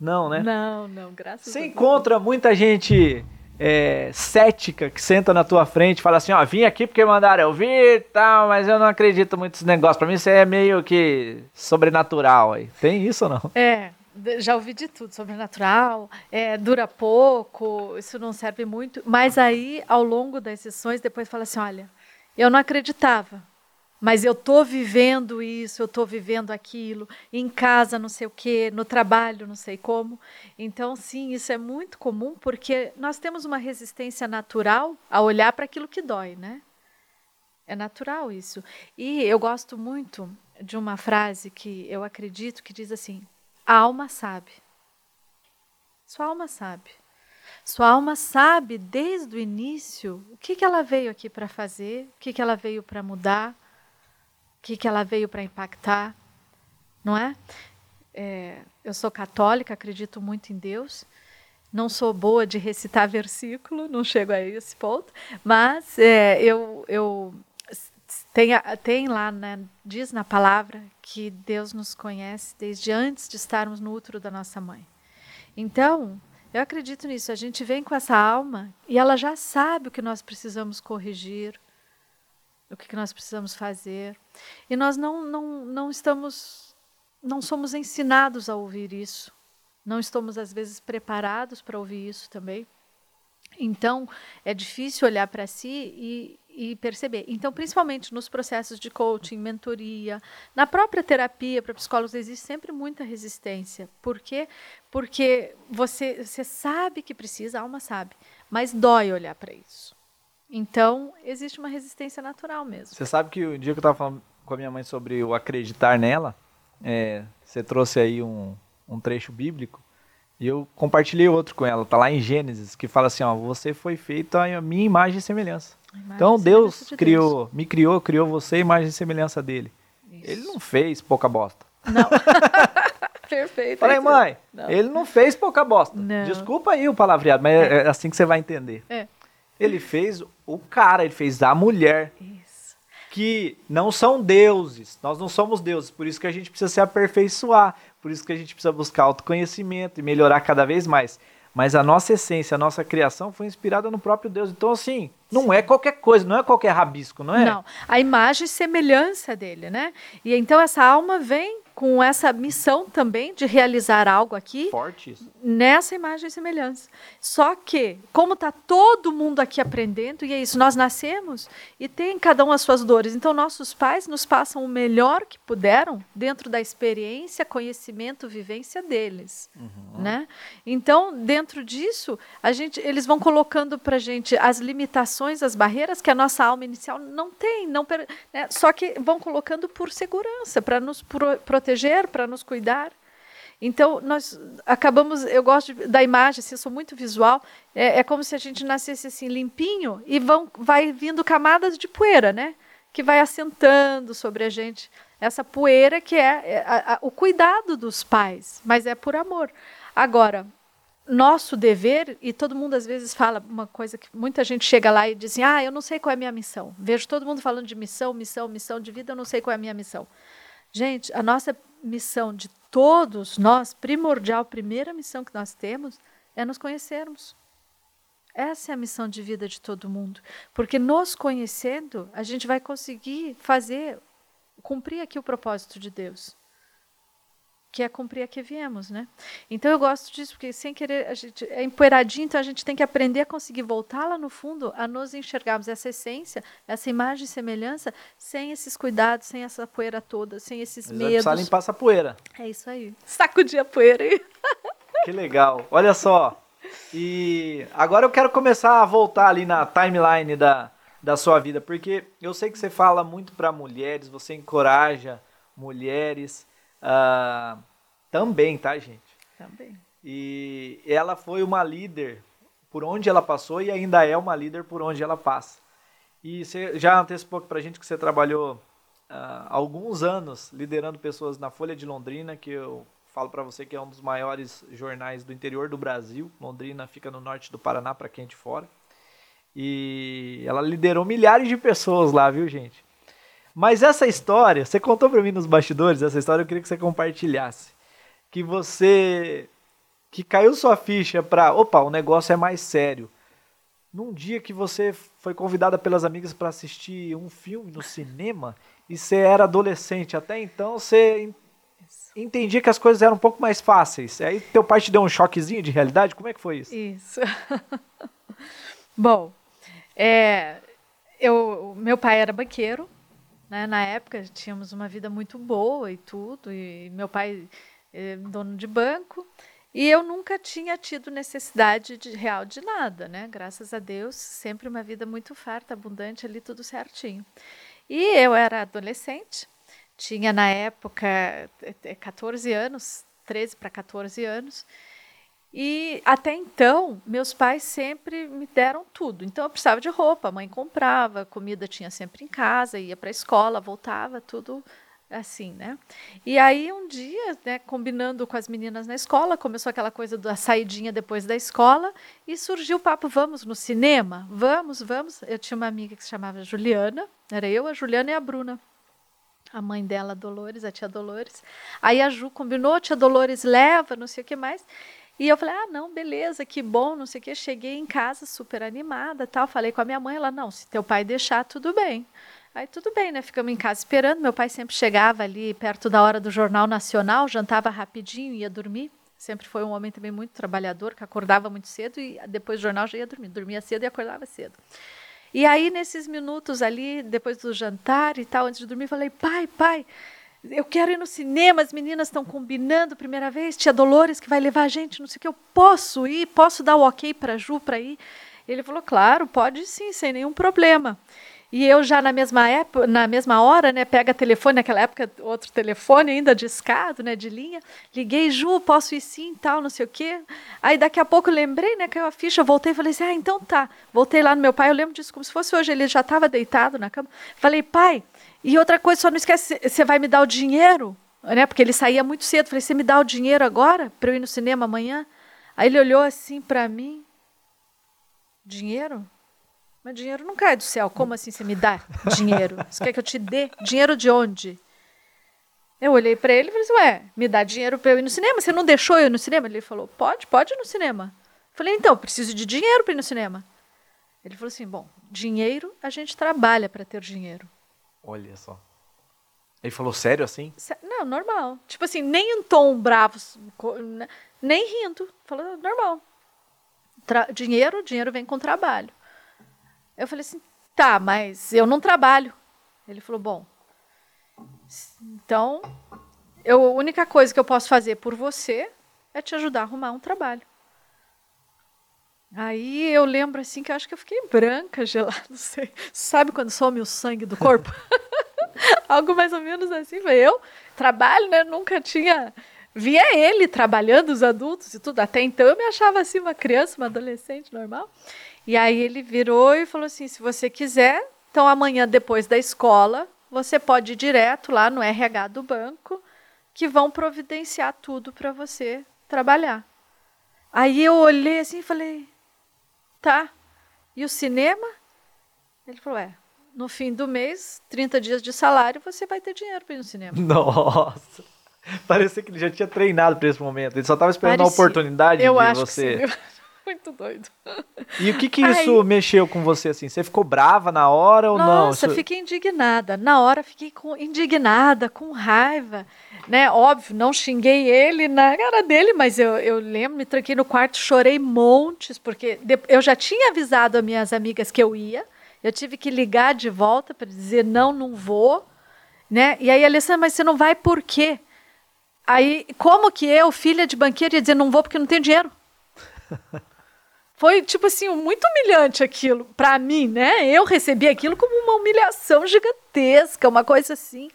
Não, né? Não, não, graças Você a Deus. Você encontra muita gente é, cética que senta na tua frente fala assim: ó, vim aqui porque mandaram eu vir tal, mas eu não acredito muito nesse negócio. Pra mim isso é meio que sobrenatural aí. Tem isso ou não? É já ouvi de tudo, sobrenatural, é, dura pouco, isso não serve muito. Mas aí, ao longo das sessões, depois fala assim: olha, eu não acreditava, mas eu estou vivendo isso, eu estou vivendo aquilo, em casa não sei o quê, no trabalho não sei como. Então, sim, isso é muito comum, porque nós temos uma resistência natural a olhar para aquilo que dói, né? É natural isso. E eu gosto muito de uma frase que eu acredito que diz assim: a alma sabe. Sua alma sabe. Sua alma sabe desde o início o que, que ela veio aqui para fazer, o que, que ela veio para mudar, o que, que ela veio para impactar. não é? é? Eu sou católica, acredito muito em Deus. Não sou boa de recitar [laughs] versículo, não chego a esse ponto, mas é, eu, eu tem, tem lá, né, diz na palavra que Deus nos conhece desde antes de estarmos no útero da nossa mãe. Então, eu acredito nisso. A gente vem com essa alma e ela já sabe o que nós precisamos corrigir, o que nós precisamos fazer. E nós não, não, não estamos, não somos ensinados a ouvir isso. Não estamos, às vezes, preparados para ouvir isso também. Então, é difícil olhar para si e, e perceber. Então, principalmente nos processos de coaching, mentoria, na própria terapia para psicólogos existe sempre muita resistência. Por quê? Porque você, você sabe que precisa, a alma sabe, mas dói olhar para isso. Então, existe uma resistência natural mesmo. Você sabe que o dia que eu estava falando com a minha mãe sobre o acreditar nela, é, você trouxe aí um, um trecho bíblico, e eu compartilhei outro com ela, tá lá em Gênesis, que fala assim, ó, você foi feito a minha imagem e semelhança. Imagem então Deus de criou, Deus. me criou, criou você, imagem e semelhança dele. Isso. Ele não fez pouca bosta. Não. [laughs] Perfeito. Falei, mãe, não. ele não fez pouca bosta. Não. Desculpa aí o palavreado, mas é. é assim que você vai entender. É. Ele fez o cara, ele fez a mulher. Isso. Que não são deuses. Nós não somos deuses. Por isso que a gente precisa se aperfeiçoar. Por isso que a gente precisa buscar autoconhecimento e melhorar cada vez mais. Mas a nossa essência, a nossa criação foi inspirada no próprio Deus. Então, assim, não Sim. é qualquer coisa, não é qualquer rabisco, não é? Não, a imagem e semelhança dele, né? E então essa alma vem com essa missão também de realizar algo aqui. Forte isso. Nessa imagem e semelhança. Só que, como está todo mundo aqui aprendendo, e é isso, nós nascemos e tem cada um as suas dores. Então, nossos pais nos passam o melhor que puderam dentro da experiência, conhecimento, vivência deles. Uhum. Né? Então, dentro disso, a gente, eles vão colocando para gente as limitações, as barreiras que a nossa alma inicial não tem. Não, né? Só que vão colocando por segurança, para nos proteger proteger, para nos cuidar. Então, nós acabamos, eu gosto da imagem, assim, eu sou muito visual, é, é, como se a gente nascesse assim limpinho e vão, vai vindo camadas de poeira, né? Que vai assentando sobre a gente. Essa poeira que é, é a, a, o cuidado dos pais, mas é por amor. Agora, nosso dever, e todo mundo às vezes fala uma coisa que muita gente chega lá e diz assim, ah, eu não sei qual é a minha missão. Vejo todo mundo falando de missão, missão, missão de vida, eu não sei qual é a minha missão. Gente, a nossa missão de todos nós, primordial, primeira missão que nós temos, é nos conhecermos. Essa é a missão de vida de todo mundo. Porque nos conhecendo, a gente vai conseguir fazer, cumprir aqui o propósito de Deus que é cumprir a que viemos, né? Então eu gosto disso porque sem querer a gente é empoeiradinho, então a gente tem que aprender a conseguir voltar lá no fundo, a nos enxergarmos essa essência, essa imagem e semelhança, sem esses cuidados, sem essa poeira toda, sem esses Exato, medos. Precisa limpar essa poeira. É isso aí. [laughs] Sacudir a poeira aí. [laughs] Que legal. Olha só. E agora eu quero começar a voltar ali na timeline da, da sua vida, porque eu sei que você fala muito para mulheres, você encoraja mulheres Uh, também, tá, gente? Também. E ela foi uma líder por onde ela passou e ainda é uma líder por onde ela passa. E você já antecipou para a gente que você trabalhou uh, alguns anos liderando pessoas na Folha de Londrina, que eu falo para você que é um dos maiores jornais do interior do Brasil. Londrina fica no norte do Paraná, para quem é de fora. E ela liderou milhares de pessoas lá, viu, gente? Mas essa história, você contou para mim nos bastidores, essa história eu queria que você compartilhasse. Que você que caiu sua ficha para, opa, o negócio é mais sério. Num dia que você foi convidada pelas amigas para assistir um filme no cinema e você era adolescente, até então você entendia que as coisas eram um pouco mais fáceis. Aí teu pai te deu um choquezinho de realidade, como é que foi isso? Isso. [laughs] Bom, é, eu, meu pai era banqueiro, né? Na época tínhamos uma vida muito boa e tudo, e meu pai é dono de banco, e eu nunca tinha tido necessidade de, real de nada, né? Graças a Deus, sempre uma vida muito farta, abundante ali, tudo certinho. E eu era adolescente, tinha na época 14 anos, 13 para 14 anos, e até então, meus pais sempre me deram tudo. Então eu precisava de roupa, a mãe comprava, comida tinha sempre em casa, ia para a escola, voltava, tudo assim, né? E aí um dia, né, combinando com as meninas na escola, começou aquela coisa da saidinha depois da escola e surgiu o papo, vamos no cinema? Vamos, vamos. Eu tinha uma amiga que se chamava Juliana, era eu, a Juliana e a Bruna. A mãe dela, Dolores, a tia Dolores. Aí a Ju combinou, tia Dolores leva, não sei o que mais. E eu falei, ah, não, beleza, que bom, não sei o que. Cheguei em casa super animada, tal. Falei com a minha mãe, ela, não, se teu pai deixar, tudo bem. Aí tudo bem, né? Ficamos em casa esperando. Meu pai sempre chegava ali perto da hora do Jornal Nacional, jantava rapidinho, ia dormir. Sempre foi um homem também muito trabalhador, que acordava muito cedo e depois do jornal já ia dormir. Dormia cedo e acordava cedo. E aí, nesses minutos ali, depois do jantar e tal, antes de dormir, falei: pai, pai, eu quero ir no cinema, as meninas estão combinando, primeira vez, tia Dolores que vai levar a gente, não sei o que, eu posso ir, posso dar o ok para Ju para ir? Ele falou: claro, pode sim, sem nenhum problema. E eu já na mesma época, na mesma hora, né, pega telefone, naquela época outro telefone ainda discado, né, de linha. Liguei, Ju, posso ir sim, tal, não sei o quê. Aí daqui a pouco lembrei, né, caiu a ficha, voltei falei assim: "Ah, então tá". Voltei lá no meu pai, eu lembro disso como se fosse hoje, ele já estava deitado na cama. Falei: "Pai, e outra coisa, só não esquece, você vai me dar o dinheiro?" Né, porque ele saía muito cedo. Falei: "Você me dá o dinheiro agora para eu ir no cinema amanhã?" Aí ele olhou assim para mim: "Dinheiro?" Mas dinheiro não cai do céu. Como assim você me dá dinheiro? Você quer que eu te dê? Dinheiro de onde? Eu olhei para ele e falei assim, ué, me dá dinheiro para eu ir no cinema? Você não deixou eu ir no cinema? Ele falou, pode, pode ir no cinema. Falei, então, preciso de dinheiro para ir no cinema. Ele falou assim, bom, dinheiro, a gente trabalha para ter dinheiro. Olha só. Ele falou sério assim? Não, normal. Tipo assim, nem um tom bravo, né, nem rindo. Falou, normal. Tra dinheiro, dinheiro vem com trabalho. Eu falei assim, tá, mas eu não trabalho. Ele falou, bom, então eu, a única coisa que eu posso fazer por você é te ajudar a arrumar um trabalho. Aí eu lembro assim que eu acho que eu fiquei branca, [laughs] gelada, não sei. Sabe quando some o sangue do corpo? [laughs] Algo mais ou menos assim. Foi eu trabalho, né? Nunca tinha via ele trabalhando, os adultos e tudo. Até então eu me achava assim uma criança, uma adolescente normal. E aí ele virou e falou assim: se você quiser, então amanhã depois da escola, você pode ir direto lá no RH do banco, que vão providenciar tudo para você trabalhar. Aí eu olhei assim e falei: tá. E o cinema? Ele falou: é. No fim do mês, 30 dias de salário, você vai ter dinheiro para ir no cinema. [laughs] Nossa! Parecia que ele já tinha treinado para esse momento. Ele só estava esperando Parecia. a oportunidade eu de você. Que sim. Muito doido. E o que que isso Aí, mexeu com você assim? Você ficou brava na hora ou nossa, não? Nossa, fiquei indignada. Na hora fiquei com, indignada, com raiva, né? Óbvio, não xinguei ele na cara dele, mas eu, eu lembro, me tranquei no quarto, chorei montes, porque eu já tinha avisado as minhas amigas que eu ia. Eu tive que ligar de volta para dizer não, não vou, né? E aí Alessandra, mas você não vai por quê? Aí, como que eu, filha de banqueiro, ia dizer não vou porque não tenho dinheiro? [laughs] Foi, tipo assim, muito humilhante aquilo para mim, né? Eu recebi aquilo como uma humilhação gigantesca, uma coisa assim.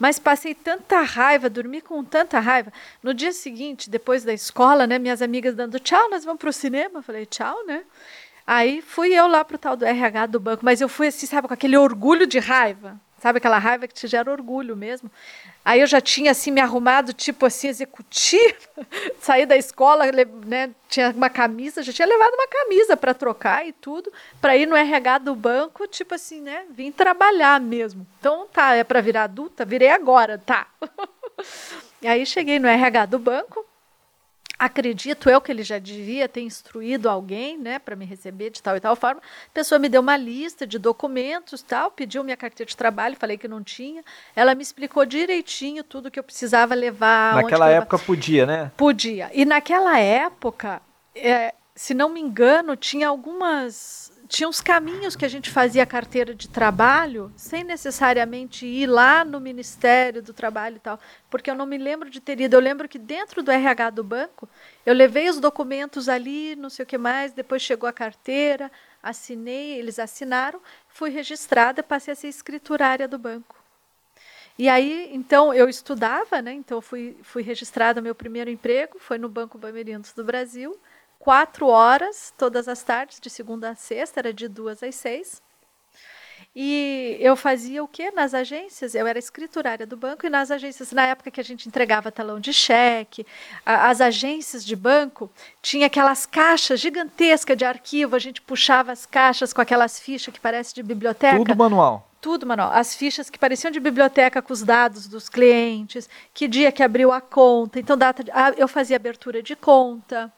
Mas passei tanta raiva, dormi com tanta raiva. No dia seguinte, depois da escola, né, minhas amigas dando tchau, nós vamos pro cinema. Falei, tchau, né? Aí fui eu lá pro tal do RH do banco, mas eu fui assim, sabe, com aquele orgulho de raiva. Sabe aquela raiva que te gera orgulho mesmo? Aí eu já tinha assim me arrumado, tipo assim, executiva, [laughs] saí da escola, né, tinha uma camisa, já tinha levado uma camisa para trocar e tudo, para ir no RH do banco, tipo assim, né, vim trabalhar mesmo. Então tá, é para virar adulta, virei agora, tá. e [laughs] aí cheguei no RH do banco, acredito eu que ele já devia ter instruído alguém, né, para me receber de tal e tal forma. A pessoa me deu uma lista de documentos, tal, pediu minha carteira de trabalho, falei que não tinha. Ela me explicou direitinho tudo que eu precisava levar. Naquela época podia, né? Podia. E naquela época, é, se não me engano, tinha algumas tinha uns caminhos que a gente fazia carteira de trabalho sem necessariamente ir lá no Ministério do Trabalho e tal, porque eu não me lembro de ter ido. Eu lembro que dentro do RH do banco, eu levei os documentos ali, não sei o que mais, depois chegou a carteira, assinei, eles assinaram, fui registrada, passei a ser escriturária do banco. E aí, então, eu estudava, né? Então, fui, fui registrada, meu primeiro emprego foi no Banco Bamerindos do Brasil quatro horas todas as tardes, de segunda a sexta, era de duas às seis. E eu fazia o quê? Nas agências, eu era escriturária do banco e nas agências, na época que a gente entregava talão de cheque, a, as agências de banco tinha aquelas caixas gigantescas de arquivo, a gente puxava as caixas com aquelas fichas que parece de biblioteca. Tudo manual. Tudo manual. As fichas que pareciam de biblioteca com os dados dos clientes, que dia que abriu a conta, então data de, ah, eu fazia abertura de conta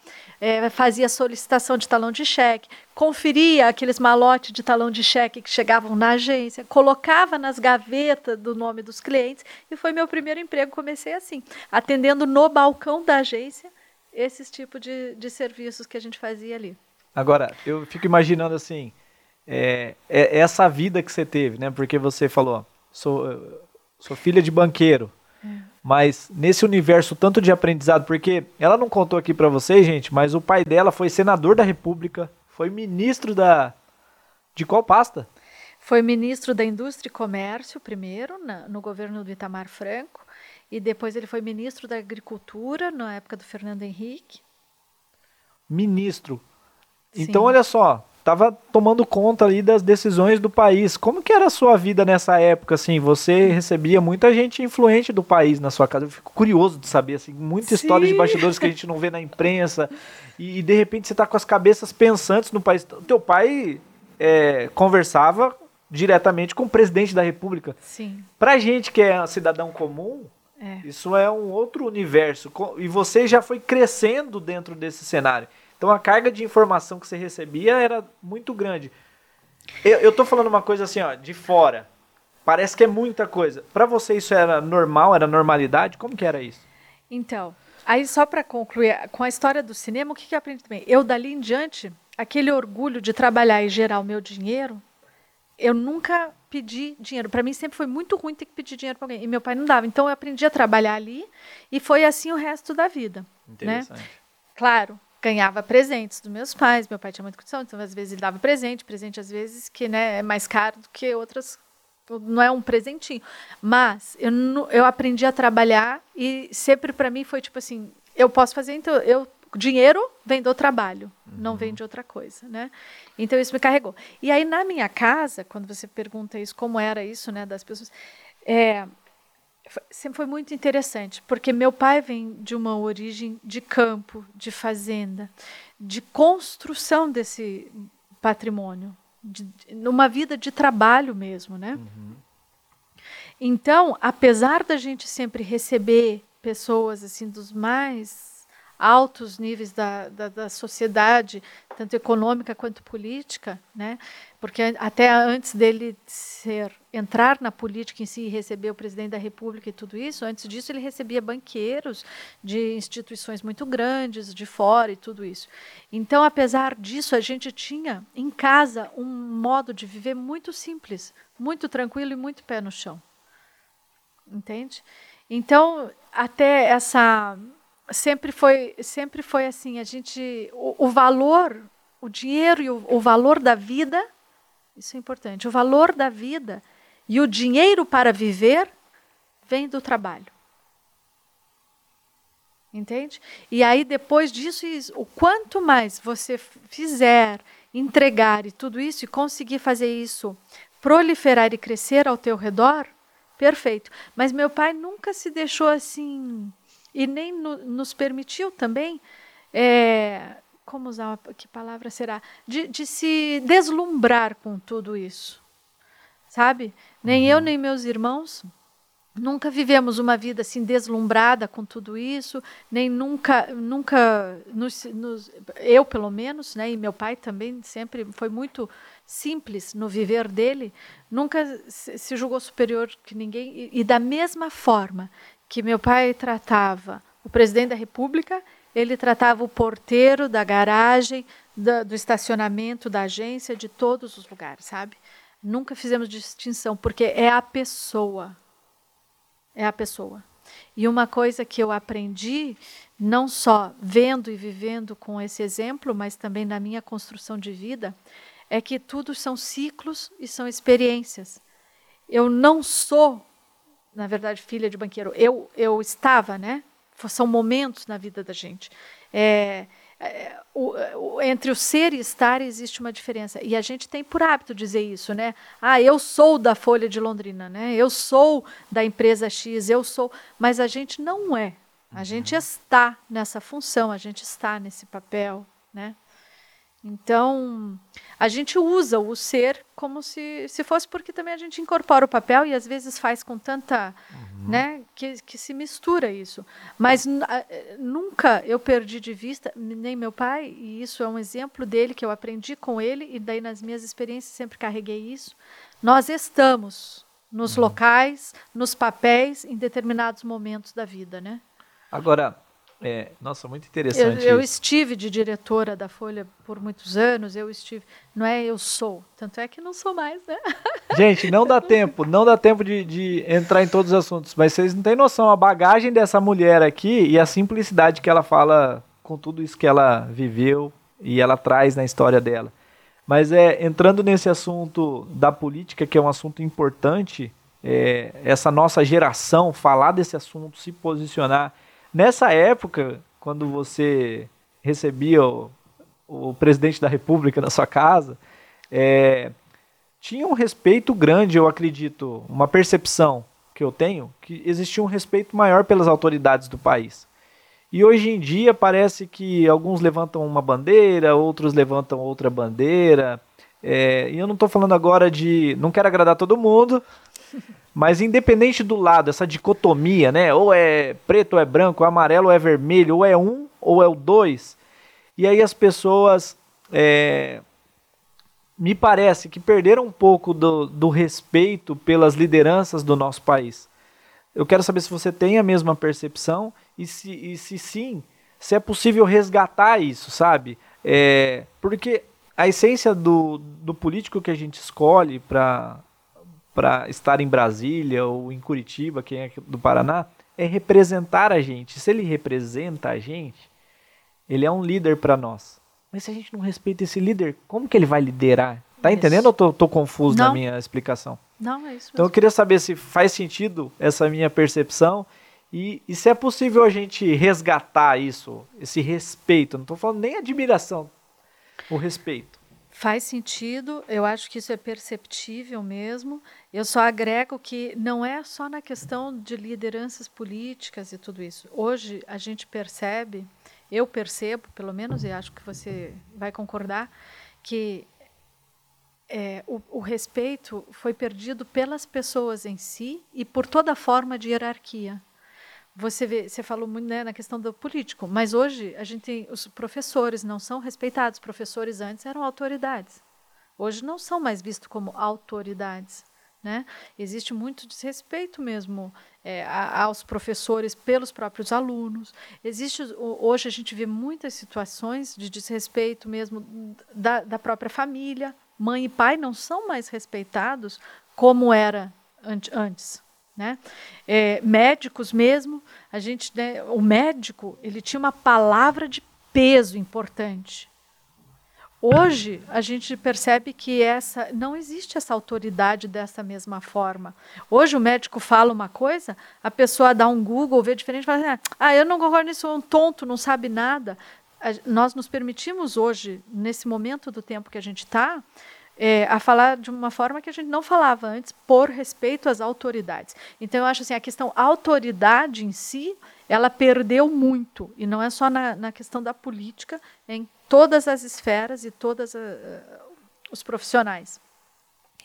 é, fazia solicitação de talão de cheque, conferia aqueles malotes de talão de cheque que chegavam na agência, colocava nas gavetas do nome dos clientes e foi meu primeiro emprego. Comecei assim, atendendo no balcão da agência esses tipos de, de serviços que a gente fazia ali. Agora, eu fico imaginando assim, é, é essa vida que você teve, né? Porque você falou, sou, sou filha de banqueiro. É. Mas nesse universo tanto de aprendizado, porque ela não contou aqui para vocês, gente, mas o pai dela foi senador da República, foi ministro da de qual pasta? Foi ministro da Indústria e Comércio primeiro, na, no governo do Itamar Franco, e depois ele foi ministro da Agricultura na época do Fernando Henrique. Ministro. Sim. Então olha só, estava tomando conta ali das decisões do país. Como que era a sua vida nessa época, assim? Você recebia muita gente influente do país na sua casa. Eu fico curioso de saber, assim, muita Sim. história de bastidores que a gente não vê na imprensa. E, e de repente você está com as cabeças pensantes no país. O teu pai é, conversava diretamente com o presidente da república. Sim. Pra gente que é cidadão comum, é. isso é um outro universo. E você já foi crescendo dentro desse cenário. Então a carga de informação que você recebia era muito grande. Eu, eu tô falando uma coisa assim, ó, de fora. Parece que é muita coisa. Para você isso era normal, era normalidade? Como que era isso? Então, aí só para concluir, com a história do cinema, o que, que eu aprendi também? Eu dali em diante, aquele orgulho de trabalhar e gerar o meu dinheiro, eu nunca pedi dinheiro. Para mim sempre foi muito ruim ter que pedir dinheiro para alguém. E meu pai não dava. Então eu aprendi a trabalhar ali e foi assim o resto da vida. Né? Interessante. Claro, ganhava presentes dos meus pais. Meu pai tinha muita condição, então às vezes ele dava presente, presente às vezes que né, é mais caro do que outras. Não é um presentinho. Mas eu, eu aprendi a trabalhar e sempre para mim foi tipo assim: eu posso fazer, então eu dinheiro vem do trabalho, uhum. não vem de outra coisa, né? Então isso me carregou. E aí na minha casa, quando você pergunta isso, como era isso, né, das pessoas, é, sempre foi muito interessante, porque meu pai vem de uma origem de campo, de fazenda, de construção desse patrimônio, de, numa vida de trabalho mesmo, né? Uhum. Então, apesar da gente sempre receber pessoas assim dos mais altos níveis da, da, da, sociedade, tanto econômica quanto política, né? porque até antes dele ser entrar na política em si e receber o presidente da República e tudo isso, antes disso ele recebia banqueiros de instituições muito grandes, de fora e tudo isso. Então, apesar disso, a gente tinha em casa um modo de viver muito simples, muito tranquilo e muito pé no chão. Entende? Então, até essa sempre foi, sempre foi assim, a gente, o, o valor, o dinheiro e o, o valor da vida, isso é importante, o valor da vida e o dinheiro para viver vem do trabalho. Entende? E aí, depois disso, o quanto mais você fizer, entregar e tudo isso, e conseguir fazer isso proliferar e crescer ao teu redor, perfeito. Mas meu pai nunca se deixou assim e nem no, nos permitiu também, é, como usar, que palavra será? De, de, se deslumbrar com tudo isso, sabe? Nem eu, uhum. nem meus irmãos nunca vivemos uma vida assim deslumbrada com tudo isso, nem nunca, nunca, nos, nos, eu pelo menos, né, e meu pai também sempre foi muito simples no viver dele, nunca se, se julgou superior que ninguém e, e da mesma forma que meu pai tratava o presidente da República, ele tratava o porteiro da garagem, do, do estacionamento da agência, de todos os lugares, sabe? Nunca fizemos distinção, porque é a pessoa. É a pessoa. E uma coisa que eu aprendi, não só vendo e vivendo com esse exemplo, mas também na minha construção de vida, é que tudo são ciclos e são experiências. Eu não sou na verdade, filha de banqueiro. Eu, eu estava, né? São momentos na vida da gente. É, é, o, o, entre o ser e estar existe uma diferença. E a gente tem por hábito dizer isso, né? Ah, eu sou da Folha de Londrina, né? Eu sou da empresa X, eu sou. Mas a gente não é. A gente uhum. está nessa função, a gente está nesse papel, né? Então, a gente usa o ser como se, se fosse porque também a gente incorpora o papel e às vezes faz com tanta, uhum. né, que, que se mistura isso. Mas nunca eu perdi de vista, nem meu pai, e isso é um exemplo dele que eu aprendi com ele e daí nas minhas experiências sempre carreguei isso. Nós estamos nos uhum. locais, nos papéis, em determinados momentos da vida, né? Agora, é, nossa, muito interessante. Eu, eu, estive de diretora da Folha por muitos anos, eu estive. Não é eu sou, tanto é que não sou mais, né? [laughs] Gente, não dá tempo, não dá tempo de, de entrar em todos os assuntos, mas vocês não têm noção a bagagem dessa mulher aqui e a simplicidade que ela fala com tudo isso que ela viveu e ela traz na história dela. Mas é entrando nesse assunto da política, que é um assunto importante, é, essa nossa geração falar desse assunto, se posicionar Nessa época, quando você recebia o, o presidente da República na sua casa, é, tinha um respeito grande, eu acredito, uma percepção que eu tenho, que existia um respeito maior pelas autoridades do país. E hoje em dia parece que alguns levantam uma bandeira, outros levantam outra bandeira. É, e eu não estou falando agora de. Não quero agradar todo mundo, mas independente do lado, essa dicotomia, né? Ou é preto ou é branco, ou é amarelo ou é vermelho, ou é um ou é o dois. E aí as pessoas é, me parece que perderam um pouco do, do respeito pelas lideranças do nosso país. Eu quero saber se você tem a mesma percepção e se, e se sim, se é possível resgatar isso, sabe? É, porque a essência do, do político que a gente escolhe para para estar em Brasília ou em Curitiba, quem é do Paraná, é representar a gente. Se ele representa a gente, ele é um líder para nós. Mas se a gente não respeita esse líder, como que ele vai liderar? Tá isso. entendendo ou tô, tô confuso não. na minha explicação? Não, é isso. Mesmo. Então eu queria saber se faz sentido essa minha percepção e, e se é possível a gente resgatar isso, esse respeito. Não estou falando nem admiração, o respeito. Faz sentido, eu acho que isso é perceptível mesmo. Eu só agrego que não é só na questão de lideranças políticas e tudo isso. Hoje a gente percebe, eu percebo, pelo menos, e acho que você vai concordar, que é, o, o, respeito foi perdido pelas pessoas em si e por toda forma de hierarquia. Você vê, você falou muito né, na questão do político, mas hoje a gente tem os professores não são respeitados. Professores antes eram autoridades. Hoje não são mais vistos como autoridades. Né? Existe muito desrespeito mesmo é, aos professores pelos próprios alunos. Existe hoje a gente vê muitas situações de desrespeito mesmo da, da própria família. Mãe e pai não são mais respeitados como era antes. Né? É, médicos mesmo, a gente, né, o médico ele tinha uma palavra de peso importante. Hoje a gente percebe que essa não existe essa autoridade dessa mesma forma. Hoje o médico fala uma coisa, a pessoa dá um Google, vê diferente, fala assim, ah, eu não concordo nisso, é um tonto, não sabe nada. nós nos permitimos hoje, nesse momento do tempo que a gente está, é, a falar de uma forma que a gente não falava antes, por respeito às autoridades. Então, eu acho assim, a questão autoridade em si, ela perdeu muito, e não é só na, na questão da política, é em todas as esferas e todos uh, os profissionais.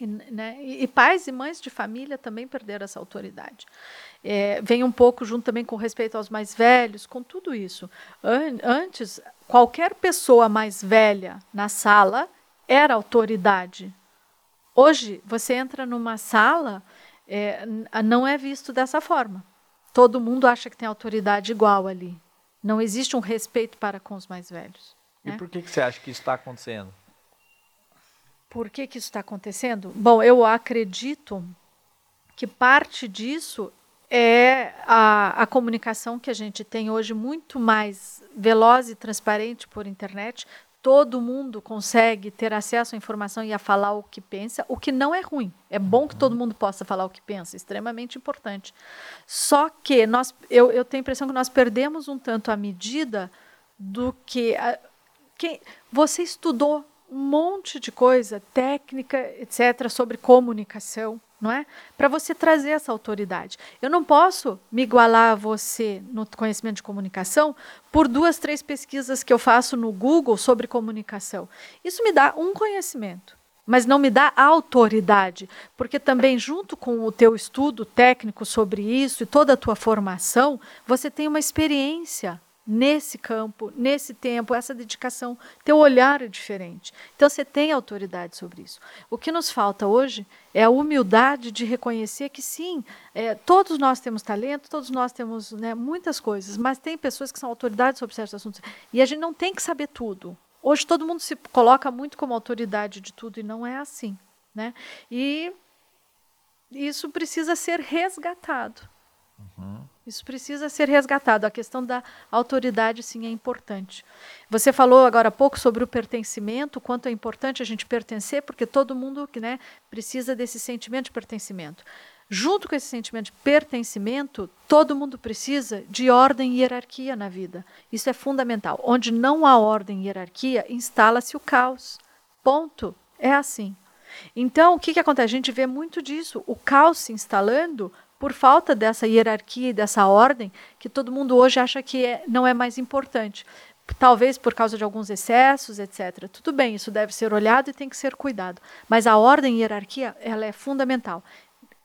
E, né, e, pais e mães de família também perderam essa autoridade. É, vem um pouco junto também com respeito aos mais velhos, com tudo isso. An antes, qualquer pessoa mais velha na sala era autoridade. Hoje, você entra numa sala, é, não é visto dessa forma. Todo mundo acha que tem autoridade igual ali. Não existe um respeito para com os mais velhos. E né? por que, que você acha que isso está acontecendo? Por que, que isso está acontecendo? Bom, eu acredito que parte disso é a, a, comunicação que a gente tem hoje muito mais veloz e transparente por internet todo mundo consegue ter acesso à informação e a falar o que pensa, o que não é ruim. É bom que todo mundo possa falar o que pensa, extremamente importante. Só que nós, eu, eu tenho a impressão que nós perdemos um tanto a medida do que. A, quem, você estudou um monte de coisa, técnica, etc., sobre comunicação, não é? Para você trazer essa autoridade. Eu não posso me igualar a você no conhecimento de comunicação por duas, três pesquisas que eu faço no Google sobre comunicação. Isso me dá um conhecimento, mas não me dá autoridade, porque também junto com o teu estudo técnico sobre isso e toda a tua formação, você tem uma experiência nesse campo, nesse tempo, essa dedicação, teu olhar é diferente. Então você tem autoridade sobre isso. O que nos falta hoje é a humildade de reconhecer que sim, é, todos nós temos talento, todos nós temos né, muitas coisas, mas tem pessoas que são autoridades sobre certos assuntos e a gente não tem que saber tudo. Hoje todo mundo se coloca muito como autoridade de tudo e não é assim, né? E isso precisa ser resgatado. Uhum. Isso precisa ser resgatado. A questão da autoridade, sim, é importante. Você falou agora há pouco sobre o pertencimento, quanto é importante a gente pertencer, porque todo mundo né, precisa desse sentimento de pertencimento. Junto com esse sentimento de pertencimento, todo mundo precisa de ordem e hierarquia na vida. Isso é fundamental. Onde não há ordem e hierarquia, instala-se o caos. Ponto. É assim. Então, o que, que acontece? A gente vê muito disso. O caos se instalando por falta dessa hierarquia e dessa ordem que todo mundo hoje acha que é, não é mais importante. Talvez por causa de alguns excessos, etc. Tudo bem, isso deve ser olhado e tem que ser cuidado. Mas a ordem e hierarquia, ela é fundamental.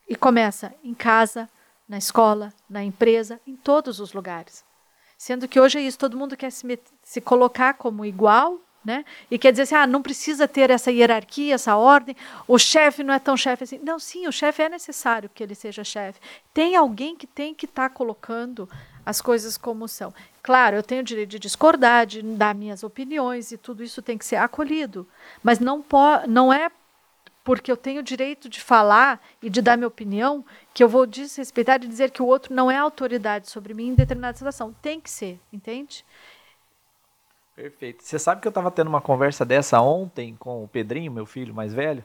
E começa em casa, na escola, na empresa, em todos os lugares. Sendo que hoje é isso, todo mundo quer se, se colocar como igual né? E quer dizer assim, ah, não precisa ter essa hierarquia, essa ordem, o chefe não é tão chefe assim. Não, sim, o chefe é necessário que ele seja chefe. Tem alguém que tem que estar tá colocando as coisas como são. Claro, eu tenho o direito de discordar, de dar minhas opiniões e tudo isso tem que ser acolhido. Mas não, po não é porque eu tenho o direito de falar e de dar minha opinião que eu vou desrespeitar e dizer que o outro não é autoridade sobre mim em determinada situação. Tem que ser, entende? Perfeito. Você sabe que eu estava tendo uma conversa dessa ontem com o Pedrinho, meu filho mais velho?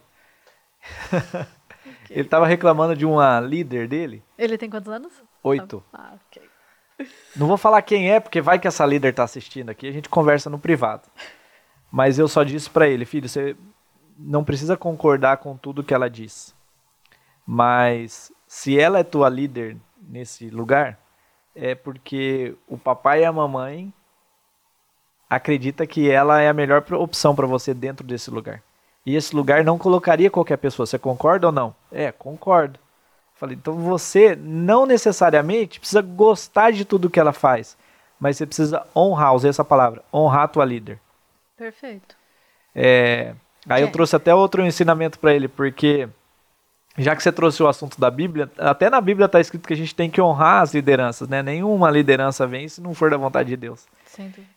Okay. Ele estava reclamando de uma líder dele. Ele tem quantos anos? Oito. Ah, ok. Não vou falar quem é, porque vai que essa líder está assistindo aqui, a gente conversa no privado. Mas eu só disse para ele, filho, você não precisa concordar com tudo que ela diz. Mas se ela é tua líder nesse lugar, é porque o papai e a mamãe acredita que ela é a melhor opção para você dentro desse lugar. E esse lugar não colocaria qualquer pessoa. Você concorda ou não? É, concordo. Falei, então você não necessariamente precisa gostar de tudo que ela faz, mas você precisa honrar, usei essa palavra, honrar a tua líder. Perfeito. É, aí é. eu trouxe até outro ensinamento para ele, porque já que você trouxe o assunto da Bíblia, até na Bíblia está escrito que a gente tem que honrar as lideranças, né? Nenhuma liderança vem se não for da vontade de Deus.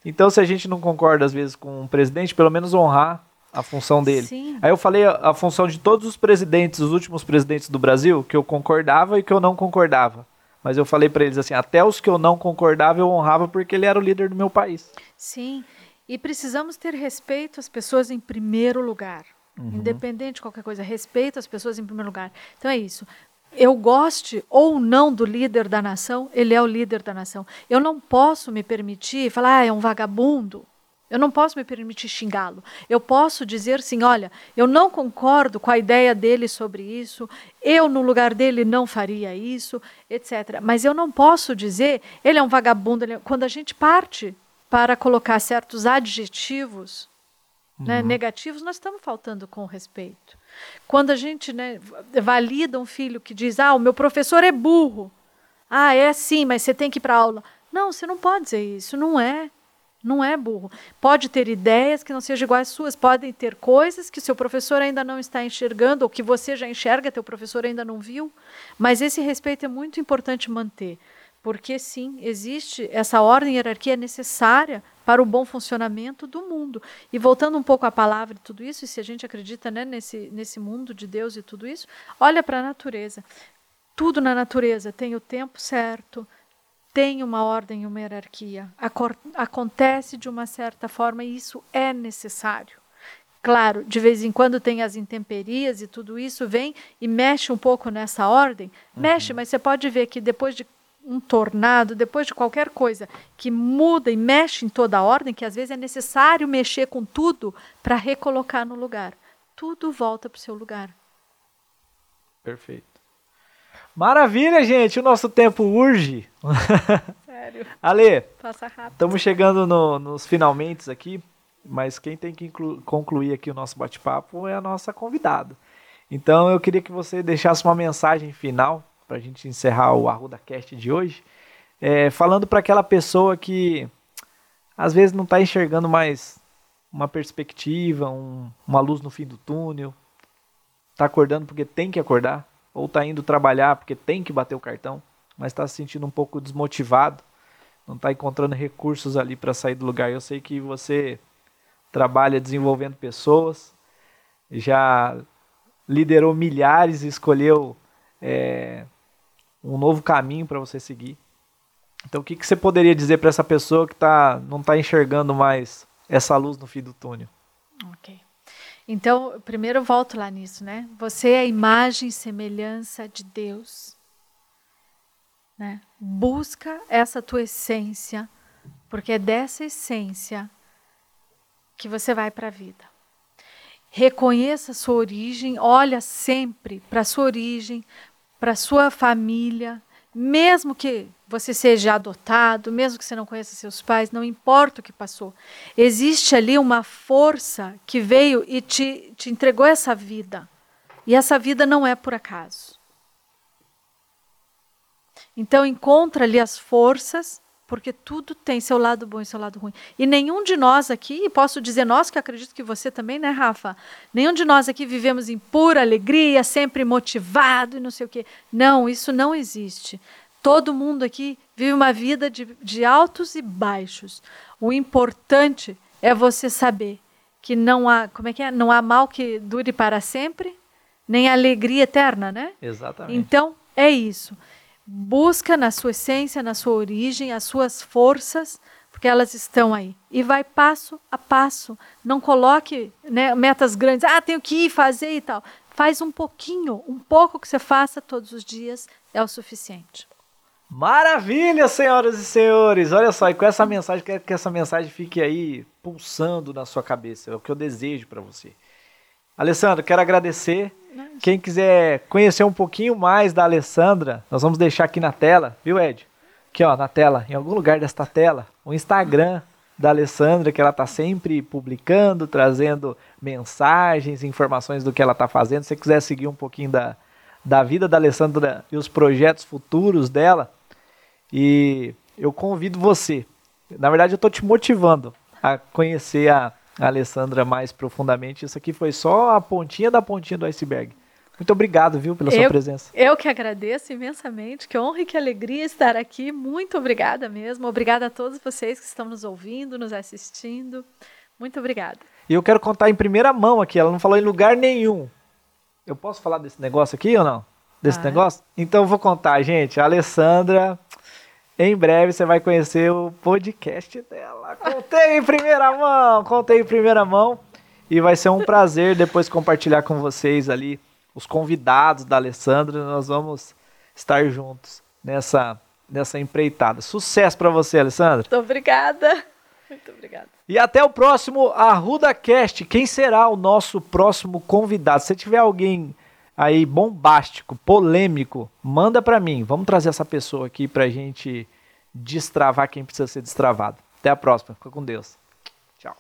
Então, se a gente não concorda às vezes com o presidente, pelo menos honrar a função dele. Sim. Aí eu falei a, a, função de todos os presidentes, os últimos presidentes do Brasil, que eu concordava e que eu não concordava. Mas eu falei para eles assim, até os que eu não concordava eu honrava porque ele era o líder do meu país. Sim. E precisamos ter respeito às pessoas em primeiro lugar. Uhum. Independente de qualquer coisa, respeito às pessoas em primeiro lugar. Então é isso eu goste ou não do líder da nação, ele é o líder da nação. Eu não posso me permitir falar, ah, é um vagabundo. Eu não posso me permitir xingá-lo. Eu posso dizer assim: olha, eu não concordo com a ideia dele sobre isso, eu, no lugar dele, não faria isso, etc. Mas eu não posso dizer, ele é um vagabundo. É... Quando a gente parte para colocar certos adjetivos né, uhum. negativos, nós estamos faltando com respeito. Quando a gente né, valida um filho que diz: Ah, o meu professor é burro. Ah, é sim, mas você tem que ir para aula. Não, você não pode dizer isso, não é. Não é burro. Pode ter ideias que não sejam iguais às suas, podem ter coisas que seu professor ainda não está enxergando, ou que você já enxerga, teu professor ainda não viu. Mas esse respeito é muito importante manter, porque sim, existe essa ordem e hierarquia necessária para o bom funcionamento do mundo. E voltando um pouco à palavra e tudo isso, e se a gente acredita né, nesse, nesse mundo de Deus e tudo isso, olha para a natureza. Tudo na natureza tem o tempo certo, tem uma ordem e uma hierarquia. Acor acontece de uma certa forma e isso é necessário. Claro, de vez em quando tem as intemperias e tudo isso vem e mexe um pouco nessa ordem. Uhum. Mexe, mas você pode ver que depois de um tornado, depois de qualquer coisa que muda e mexe em toda a ordem, que às vezes é necessário mexer com tudo para recolocar no lugar. Tudo volta para o seu lugar. Perfeito. Maravilha, gente. O nosso tempo urge. [laughs] Sério. Ale, Passa rápido. estamos chegando no- nos finalmente aqui, mas quem tem que concluir aqui o nosso bate-papo é a nossa convidada. Então eu queria que você deixasse uma mensagem final para a gente encerrar o Arruda Cast de hoje, é, falando para aquela pessoa que às vezes não está enxergando mais uma perspectiva, um- uma luz no fim do túnel, está acordando porque tem que acordar, ou está indo trabalhar porque tem que bater o cartão, mas está se sentindo um pouco desmotivado, não está encontrando recursos ali para sair do lugar. Eu sei que você trabalha desenvolvendo pessoas, já liderou milhares e escolheu é, um novo caminho para você seguir. Então, o que, que você poderia dizer para essa pessoa que tá, não está enxergando mais essa luz no fim do túnel? Ok. Então, primeiro eu volto lá nisso, né? Você é a imagem e semelhança de Deus. Né? Busca essa tua essência, porque é dessa essência que você vai para a vida. Reconheça a sua origem, olha sempre para a sua origem, para sua família, mesmo que você seja adotado, mesmo que você não conheça seus pais, não importa o que passou. Existe ali uma força que veio e te, te entregou essa vida. E essa vida não é por acaso. Então encontra ali as forças, porque tudo tem seu lado bom e seu lado ruim. E nenhum de nós aqui, e posso dizer nós, que acredito que você também, né, Rafa? Nenhum de nós aqui vivemos em pura alegria, sempre motivado e não sei o quê. Não, isso não existe. Todo mundo aqui vive uma vida de, de altos e baixos. O importante é você saber que não há, como é que é? Não há mal que dure para sempre, nem alegria eterna, né? Exatamente. Então, é isso. Busca na sua essência, na sua origem, as suas forças, porque elas estão aí. E vai passo a passo. Não coloque né, metas grandes. Ah, tenho que ir fazer e tal. Faz um pouquinho, um pouco que você faça todos os dias é o suficiente. Maravilha, senhoras e senhores! Olha só, e com essa mensagem, quero que essa mensagem fique aí pulsando na sua cabeça. É o que eu desejo para você. Alessandra, quero agradecer. Quem quiser conhecer um pouquinho mais da Alessandra, nós vamos deixar aqui na tela, viu, Ed? Aqui, ó, na tela, em algum lugar desta tela, o Instagram da Alessandra, que ela tá sempre publicando, trazendo mensagens, informações do que ela tá fazendo. Se você quiser seguir um pouquinho da, da vida da Alessandra e os projetos futuros dela, e eu convido você. Na verdade, eu estou te motivando a conhecer a Alessandra mais profundamente. Isso aqui foi só a pontinha da pontinha do iceberg. Muito obrigado, viu, pela sua Eu- presença. Eu que agradeço imensamente, que honra e que alegria estar aqui. Muito obrigada mesmo. Obrigada a todos vocês que estão nos ouvindo, nos assistindo. Muito obrigada. E eu quero contar em primeira mão aqui. Ela não falou em lugar nenhum. Eu posso falar desse negócio aqui ou não? Desse Ah. negócio? Então eu vou contar, gente. A Alessandra, em breve você vai conhecer o podcast dela. Contei em primeira mão, contei em primeira mão. E vai ser um prazer depois compartilhar com vocês ali os convidados da Alessandra. Nós vamos estar juntos nessa, nessa empreitada. Sucesso para você, Alessandra. Muito obrigada. Muito obrigada. E até o próximo Arruda Cast. Quem será o nosso próximo convidado? Se tiver alguém aí bombástico, polêmico, manda para mim. Vamos trazer essa pessoa aqui pra gente destravar quem precisa ser destravado. Até a próxima. Fica com Deus. Tchau.